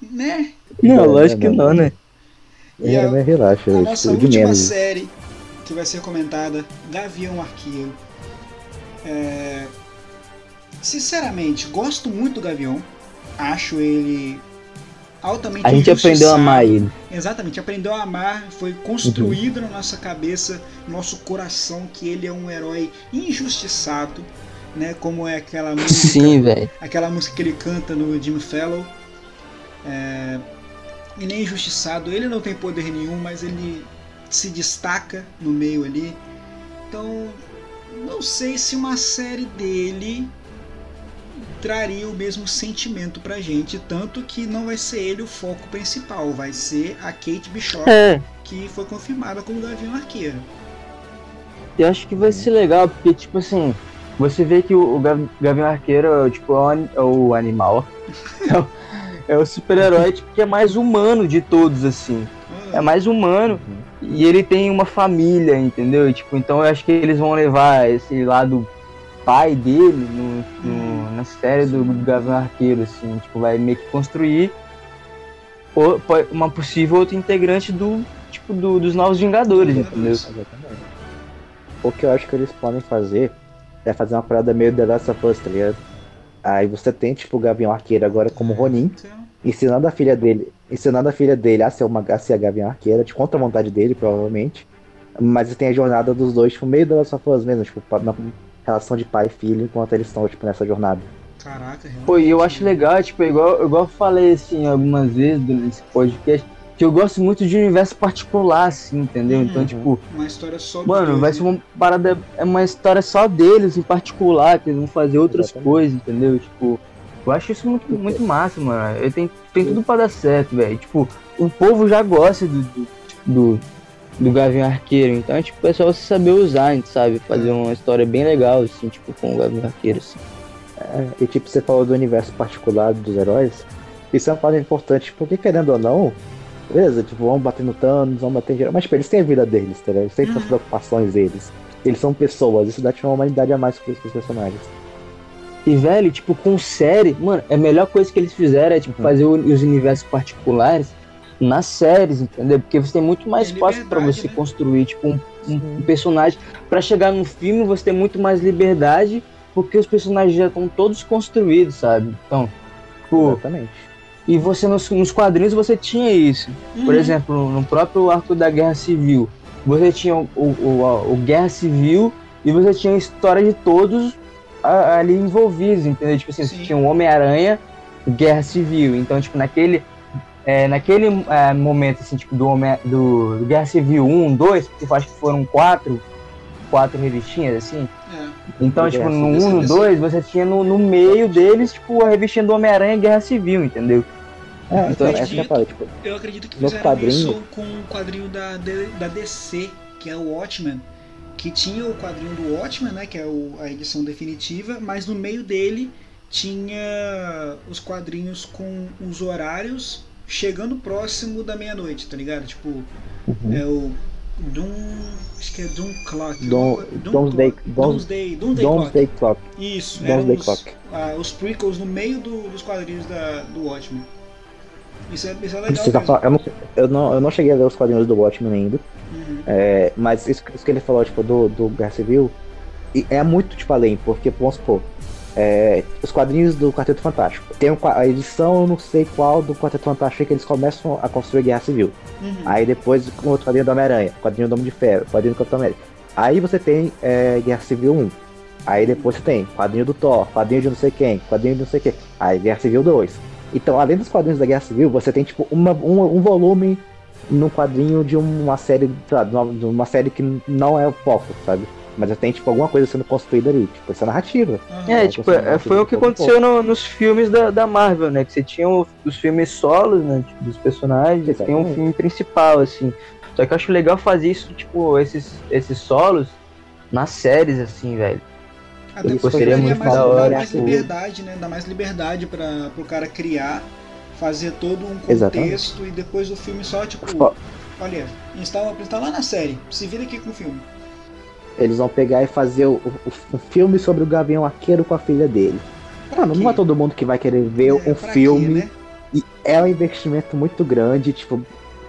Né? Não, É, lógico é, que não, né? E é, a- mas relaxa, A é, nossa última série que vai ser comentada, Gavião Arqueiro. É, Sinceramente, gosto muito do Gavião. Acho ele altamente A gente aprendeu a amar ele. Exatamente, aprendeu a amar, foi construído na nossa cabeça, no nosso coração, que ele é um herói injustiçado, né? Como é aquela música, Sim, velho. aquela música que ele canta no Jimmy Fellow. É, ele é injustiçado, ele não tem poder nenhum, mas ele se destaca no meio ali. Então, não sei se uma série dele traria o mesmo sentimento pra gente, tanto que não vai ser ele o foco principal, vai ser a Kate Bishop, É, que foi confirmada como Gavião Arqueiro. eu acho que vai ser legal, porque, tipo assim, você vê que o, o Gav- Gavião Arqueiro, tipo, é o, é animal. É o, <laughs> é o super-herói, tipo, que é mais humano de todos, assim. É mais humano. E ele tem uma família, entendeu? Tipo, então eu acho que eles vão levar esse lado pai dele no, no- na série do Gavião Arqueiro, assim, tipo, vai meio que construir uma possível outra integrante do, tipo, do- dos Novos Vingadores, entendeu? Exatamente. O que eu acho que eles podem fazer é fazer uma parada meio The Last of Us, tá ligado? Aí você tem, tipo, o Gavião Arqueiro agora como Ronin, Então, ensinando a filha dele, ensinando a filha dele a ser uma a ser a Gavião Arqueira, de contra a vontade dele, provavelmente. Mas tem a jornada dos dois, tipo, meio of Us mesmo, tipo, na relação de pai e filho, enquanto eles estão, tipo, nessa jornada. Caraca, realmente. Pô, e eu acho legal, tipo, igual, igual eu falei, assim, algumas vezes nesse podcast, que eu gosto muito de universo particular, assim, entendeu? Então, Uhum. tipo, Uma história só mano, dois, vai né? ser uma parada, é uma história só deles em particular, que eles vão fazer outras Exatamente. coisas, entendeu? Tipo, eu acho isso muito, muito massa, mano. Ele tem, tem tudo pra dar certo, velho. Tipo, o povo já gosta do, do, do, do Gavião Arqueiro, então, tipo, é só você saber usar, a gente sabe? Fazer uma história bem legal, assim, tipo, com o Gavião Arqueiro, assim. É, e tipo, você falou do universo particular dos heróis. Isso é uma parada importante, porque querendo ou não, beleza, tipo, vão bater no Thanos, vão bater em geral, mas tipo, eles têm a vida deles, tá ligado? Eles têm as Uhum. preocupações deles. Eles são pessoas, isso dá tipo, uma humanidade a mais para os personagens. E, velho, tipo, com série, mano, a melhor coisa que eles fizeram é, tipo, Uhum. fazer o- os universos particulares nas séries, entendeu? Porque você tem muito mais Tem espaço pra liberdade, você né? construir, tipo, um, um- um personagem. Pra chegar no filme, você tem muito mais liberdade, porque os personagens já estão todos construídos, sabe? Então, tipo, Exatamente. E você nos, nos quadrinhos você tinha isso. Por Uhum. exemplo, no próprio arco da Guerra Civil, você tinha o, o, o- o Guerra Civil e você tinha a história de todos a- ali envolvidos, entendeu? Tipo assim, Sim. você tinha o Homem-Aranha, Guerra Civil. Então, tipo, naquele, é, naquele é, momento, assim, tipo, do, Homem, do, do Guerra Civil 1, 2, porque eu acho que foram quatro, quatro revistinhas, assim. É. Então, Do tipo, Guerra no Civil, 1, no sim, 2, você tinha no, no meio deles, tipo, a revistinha do Homem-Aranha Guerra Civil, entendeu? É, então, acredito. essa é a tipo, Eu acredito que fizeram quadrinho- isso com o quadrinho da, da DC, que é o Watchmen, que tinha o quadrinho do Watchmen, né, que é o- a edição definitiva, mas no meio dele tinha os quadrinhos com os horários chegando próximo da meia-noite, tá ligado? Tipo, uhum. é o Doom, acho que é Doom Clock. Dom- Doom Domesday- Clock. Dom- Doomsday, Doomsday Clock. Clock. Isso, Domesday eram os, Clock. ah, os prequels no meio do- dos quadrinhos da, do Watchmen. Isso é, isso é legal tá falando- eu, não, eu, não, eu não cheguei a ver os quadrinhos do Watchmen ainda. Uhum. É, mas isso, isso que ele falou, tipo, do, do Guerra Civil, é muito, tipo, além, porque, vamos supor, é, os quadrinhos do Quarteto Fantástico. Tem um a edição, não sei qual, do Quarteto Fantástico que eles começam a construir Guerra Civil. Uhum. Aí depois, com outro quadrinho do Homem-Aranha, quadrinho do Homem de Ferro, quadrinho do Capitão América. Aí você tem é, Guerra Civil 1. Aí depois você tem quadrinho do Thor, quadrinho de não sei quem, quadrinho de não sei quem. Aí Guerra Civil 2. Então, além dos quadrinhos da Guerra Civil, você tem tipo uma, um, um volume no quadrinho de uma série, de uma- série que não é foco, sabe? Mas tem tipo alguma coisa sendo construída ali, tipo, essa narrativa. É, tipo, consegue é, foi o que aconteceu no- nos filmes da, da Marvel, né? Que você tinha o- os filmes solos, né? tipo, dos personagens, tem um filme principal, assim. Só que eu acho legal fazer isso, tipo, esses, esses solos nas séries, assim, velho. Até seria daria muito mais, da dá hora, mais tipo- liberdade, né? Dá mais liberdade para o cara criar, fazer todo um Exatamente. contexto e depois do filme só, tipo, Ó. olha, instala, instala na série, se vira aqui com o filme. Eles vão pegar e fazer o, o- o filme sobre o Gavião Arqueiro com a filha dele. Pra Mano, quê? não é todo mundo que vai querer ver É, um filme. quê, né? E é um investimento muito grande, tipo,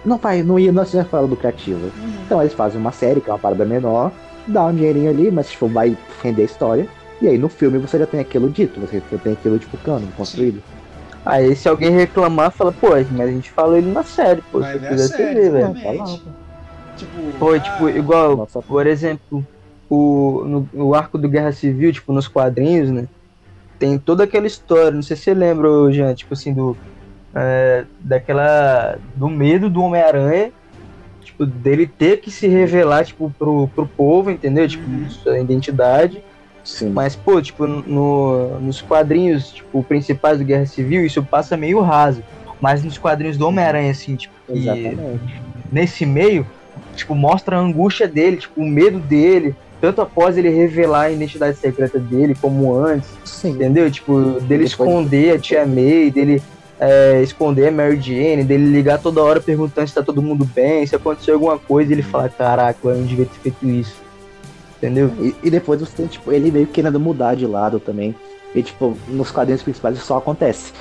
não vai, não ia, não se fala lucrativo. Uhum. Então eles fazem uma série, que é uma parada menor, dá um dinheirinho ali, mas tipo, vai render a história. E aí no filme você já tem aquilo dito, você já tem aquilo tipo cano construído. Aí se alguém reclamar, fala, pô, mas a gente falou ele na série, pô. Vai se ver quiser série, você vê, velho. Tipo, Foi, ah, tipo, igual, Nossa, por exemplo, o, no, no arco do Guerra Civil, tipo, nos quadrinhos, né? Tem toda aquela história, não sei se você lembra, Jean, tipo assim, do. é, daquela. do medo do Homem-Aranha, tipo, dele ter que se revelar, tipo, pro, pro povo, entendeu? Tipo, Uhum. sua identidade. Sim. Mas, pô, tipo, no, nos quadrinhos, tipo, principais do Guerra Civil, isso passa meio raso. Mas nos quadrinhos do Homem-Aranha, assim, tipo, Exatamente. nesse meio, tipo, mostra a angústia dele, tipo, o medo dele, tanto após ele revelar a identidade secreta dele, como antes, Sim. entendeu? Tipo, dele esconder a tia May, dele é, esconder a Mary Jane, dele ligar toda hora perguntando se tá todo mundo bem, se aconteceu alguma coisa, e ele fala, caraca, eu não devia ter feito isso. Entendeu? E, e depois você tipo, ele meio que querendo mudar de lado também. E, tipo, nos quadrinhos principais isso só acontece.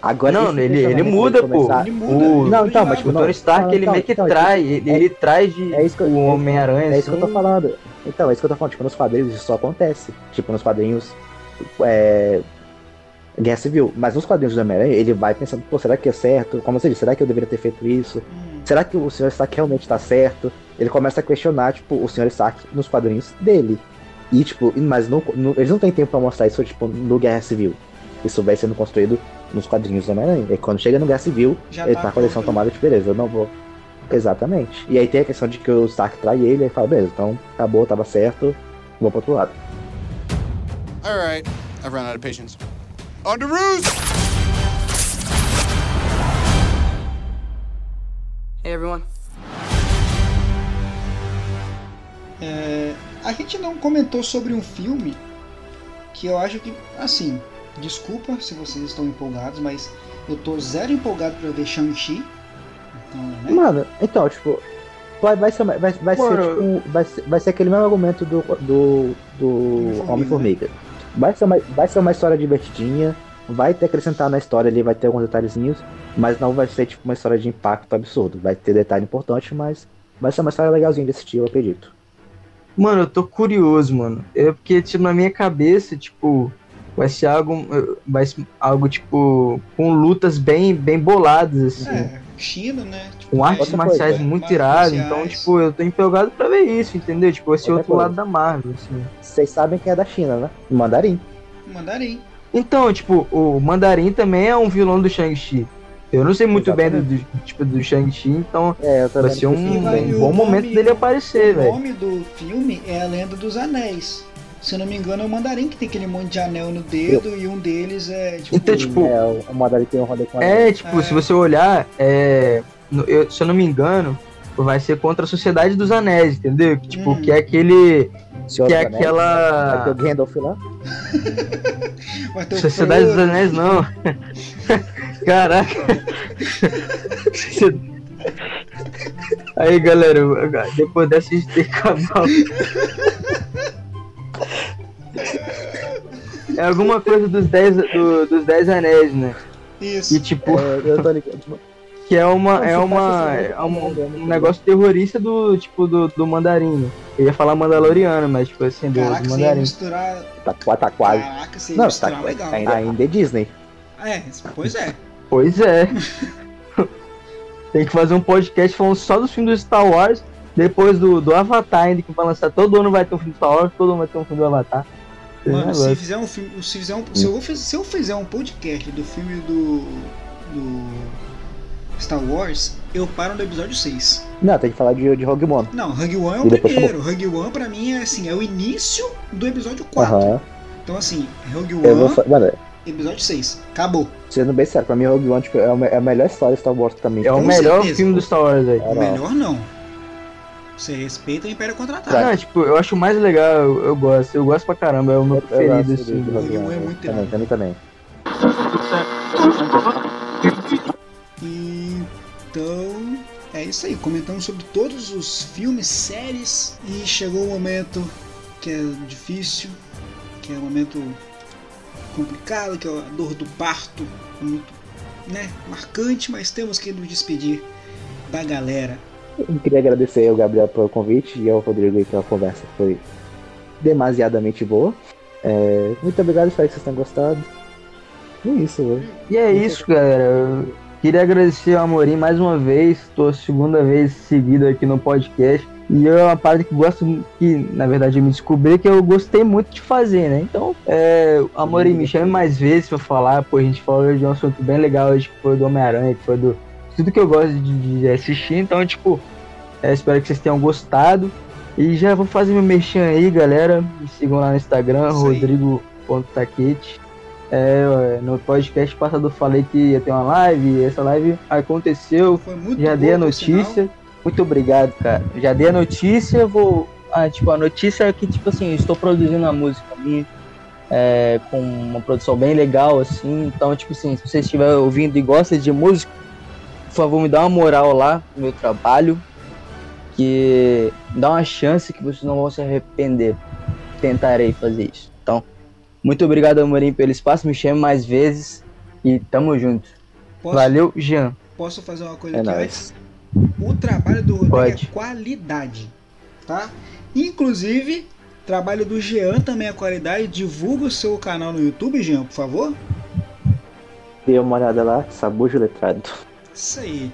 Agora não, ele, ele muda, pô. começar- Ele muda, O, Não, então, mas, tipo, o Tony Stark, não, ele então, meio que então, trai, tipo, ele, é- ele traz de é isso que eu- o Homem-Aranha, É isso que eu tô assim. falando. Então, é isso que eu tô falando. Tipo, nos quadrinhos isso só acontece. Tipo, nos quadrinhos. É. Guerra Civil. Mas nos quadrinhos do Homem-Aranha, ele vai pensando, pô, será que é certo? Como você disse, será que eu deveria ter feito isso? Hum, Será que o Sr. Stark realmente tá certo? Ele começa a questionar, tipo, o Sr. Stark nos quadrinhos dele. E, tipo, mas no- no- eles não têm tempo pra mostrar isso, tipo, no Guerra Civil. Isso vai sendo construído nos quadrinhos do Homem-Aranha. E quando chega no Guerra Civil, já ele tá tá com a lição pronto. tomada de beleza, eu não vou. Exatamente. E aí tem a questão de que o Stark trai ele e fala, beleza, então acabou, tava certo, vou pro outro lado. All right, I've run out of patience. On to roost! Hey, everyone. É, a gente não comentou sobre um filme que eu acho que, assim, desculpa se vocês estão empolgados, mas eu tô zero empolgado pra ver Shang-Chi. Então, né? Mano, então, tipo, vai, vai ser, vai, vai ser, Mano, tipo, um- vai ser, vai ser aquele mesmo argumento do, do, do Homem-Formiga. Vai ser, uma, vai ser uma história divertidinha, vai ter acrescentar na história ali, vai ter alguns detalhezinhos, mas não vai ser, tipo, uma história de impacto absurdo. Vai ter detalhe importante, mas vai ser uma história legalzinha desse estilo, eu acredito. Mano, eu tô curioso, mano. É porque, tipo, na minha cabeça, tipo, vai ser algo. Vai ser algo, tipo, com lutas bem, bem boladas, assim. É, China, né? Tipo, Com artes outra marciais coisa, muito artes iradas. Então, tipo, eu tô empolgado pra ver isso, entendeu? Tipo, esse Outra outro coisa. lado da Marvel, assim. Vocês sabem que é da China, né? Mandarim. Mandarim. Então, tipo, o Mandarim também é um vilão do Shang-Chi. Eu não sei muito bem do, do- tipo, do Shang-Chi, então É, eu vai ser um, vai- um o bom nome- momento dele aparecer, o velho. nome do filme é A Lenda dos Anéis. Se eu não me engano, é o Mandarim que tem aquele monte de anel no dedo e um deles é tipo. Então, tipo, É, o- o Mandarim tem um rolê com a É, tipo, É. se você olhar, é, no- eu- se eu não me engano, vai ser contra a Sociedade dos Anéis, entendeu? Que, Tipo, Hum. que é aquele. Senhor Que é dos Anéis. Vai ter aquela. o Gandalf lá. <laughs> vai ter o Sociedade dos Frodo. Anéis, não. <laughs> Caraca. Aí, galera, depois dessa a gente tem que acabar. É alguma coisa dos 10 do, dos dez anéis, né? Isso. E tipo, É, eu tô ligado. que é uma Não, é uma é um, né? um negócio terrorista do tipo do, do mandarim. Eu ia falar mandaloriano, mas tipo assim, do, Caraca, do você ia mandarim. misturar. Tá, tá quase. Caraca, você ia Não, misturar tá, legal. ainda, ainda é Disney. É, pois é. Pois é. <laughs> Tem que fazer um podcast falando só dos filmes do Star Wars, depois do, do Avatar ainda, que vai lançar todo ano vai ter um filme do Star Wars, todo ano vai ter um filme do Avatar. Mano, se fizer um filme. Se, fizer um, se, eu, se eu fizer um podcast do filme do. do. Star Wars, eu paro no episódio 6. Não, tem que falar de, de Rogue One. Não, Rogue One é o primeiro. Rogue One pra mim é assim, é o início do episódio 4. Aham. Então assim, Rogue One, Mano, episódio 6. Acabou. sendo bem sério, pra mim Rogue One tipo, é, a, é a melhor história de Star Wars também. É o Com melhor certeza. filme do Star Wars aí. É, O melhor não. Você respeita o Império Contra-Ataque. Não, tipo, eu acho mais legal, eu, eu gosto, eu gosto pra caramba, é o meu Eu preferido, assim. Rogue One é muito também, também, também. Então, é isso aí. Comentamos sobre todos os filmes, séries e chegou o momento que é difícil, que é o momento complicado, que é a dor do parto, muito, né, marcante, mas temos que nos despedir da galera. Eu queria agradecer ao Gabriel pelo convite e ao Rodrigo aí pela conversa que foi demasiadamente boa. É, muito obrigado, espero que vocês tenham gostado. E é isso, velho. E é isso, galera. Eu queria agradecer ao Amorim mais uma vez. Estou a segunda vez seguida aqui no podcast. E é uma parada que gosto, que na verdade eu me descobri que eu gostei muito de fazer, né? Então, é, Amorim, me chame mais vezes pra falar. Pô, a gente falou de um assunto bem legal hoje, que foi do Homem-Aranha, que foi do. Tudo que eu gosto de, de assistir. Então, tipo, é, espero que vocês tenham gostado. E já vou fazer meu merchan aí, galera. Me sigam lá no Instagram, rodrigo.taquete. É, no podcast passado eu falei que ia ter uma live, e essa live aconteceu, já boa, dei a notícia. Muito obrigado, cara. Já dei a notícia, vou. Ah, tipo, a notícia é que, tipo assim, estou produzindo uma música minha. é, com uma produção bem legal, assim. Então, tipo assim, se você estiver ouvindo e gosta de música, por favor, me dá uma moral lá no meu trabalho, que dá uma chance que vocês não vão se arrepender. Tentarei fazer isso. Então, muito obrigado, Amorim, pelo espaço. Me chame mais vezes e tamo junto. Posso, Valeu, Jean. posso fazer uma coisa É aqui nóis. O trabalho do Rodrigo Pode. é qualidade, tá? Inclusive, trabalho do Jean também é qualidade. Divulga o seu canal no YouTube, Jean, por favor. Dê uma olhada lá, Sabujo Letrado. Isso aí.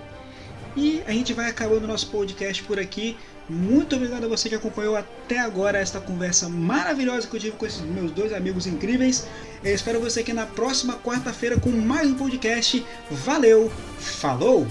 E a gente vai acabando o nosso podcast por aqui. Muito obrigado a você que acompanhou até agora esta conversa maravilhosa que eu tive com esses meus dois amigos incríveis. Eu espero você aqui na próxima quarta-feira com mais um podcast. Valeu, falou!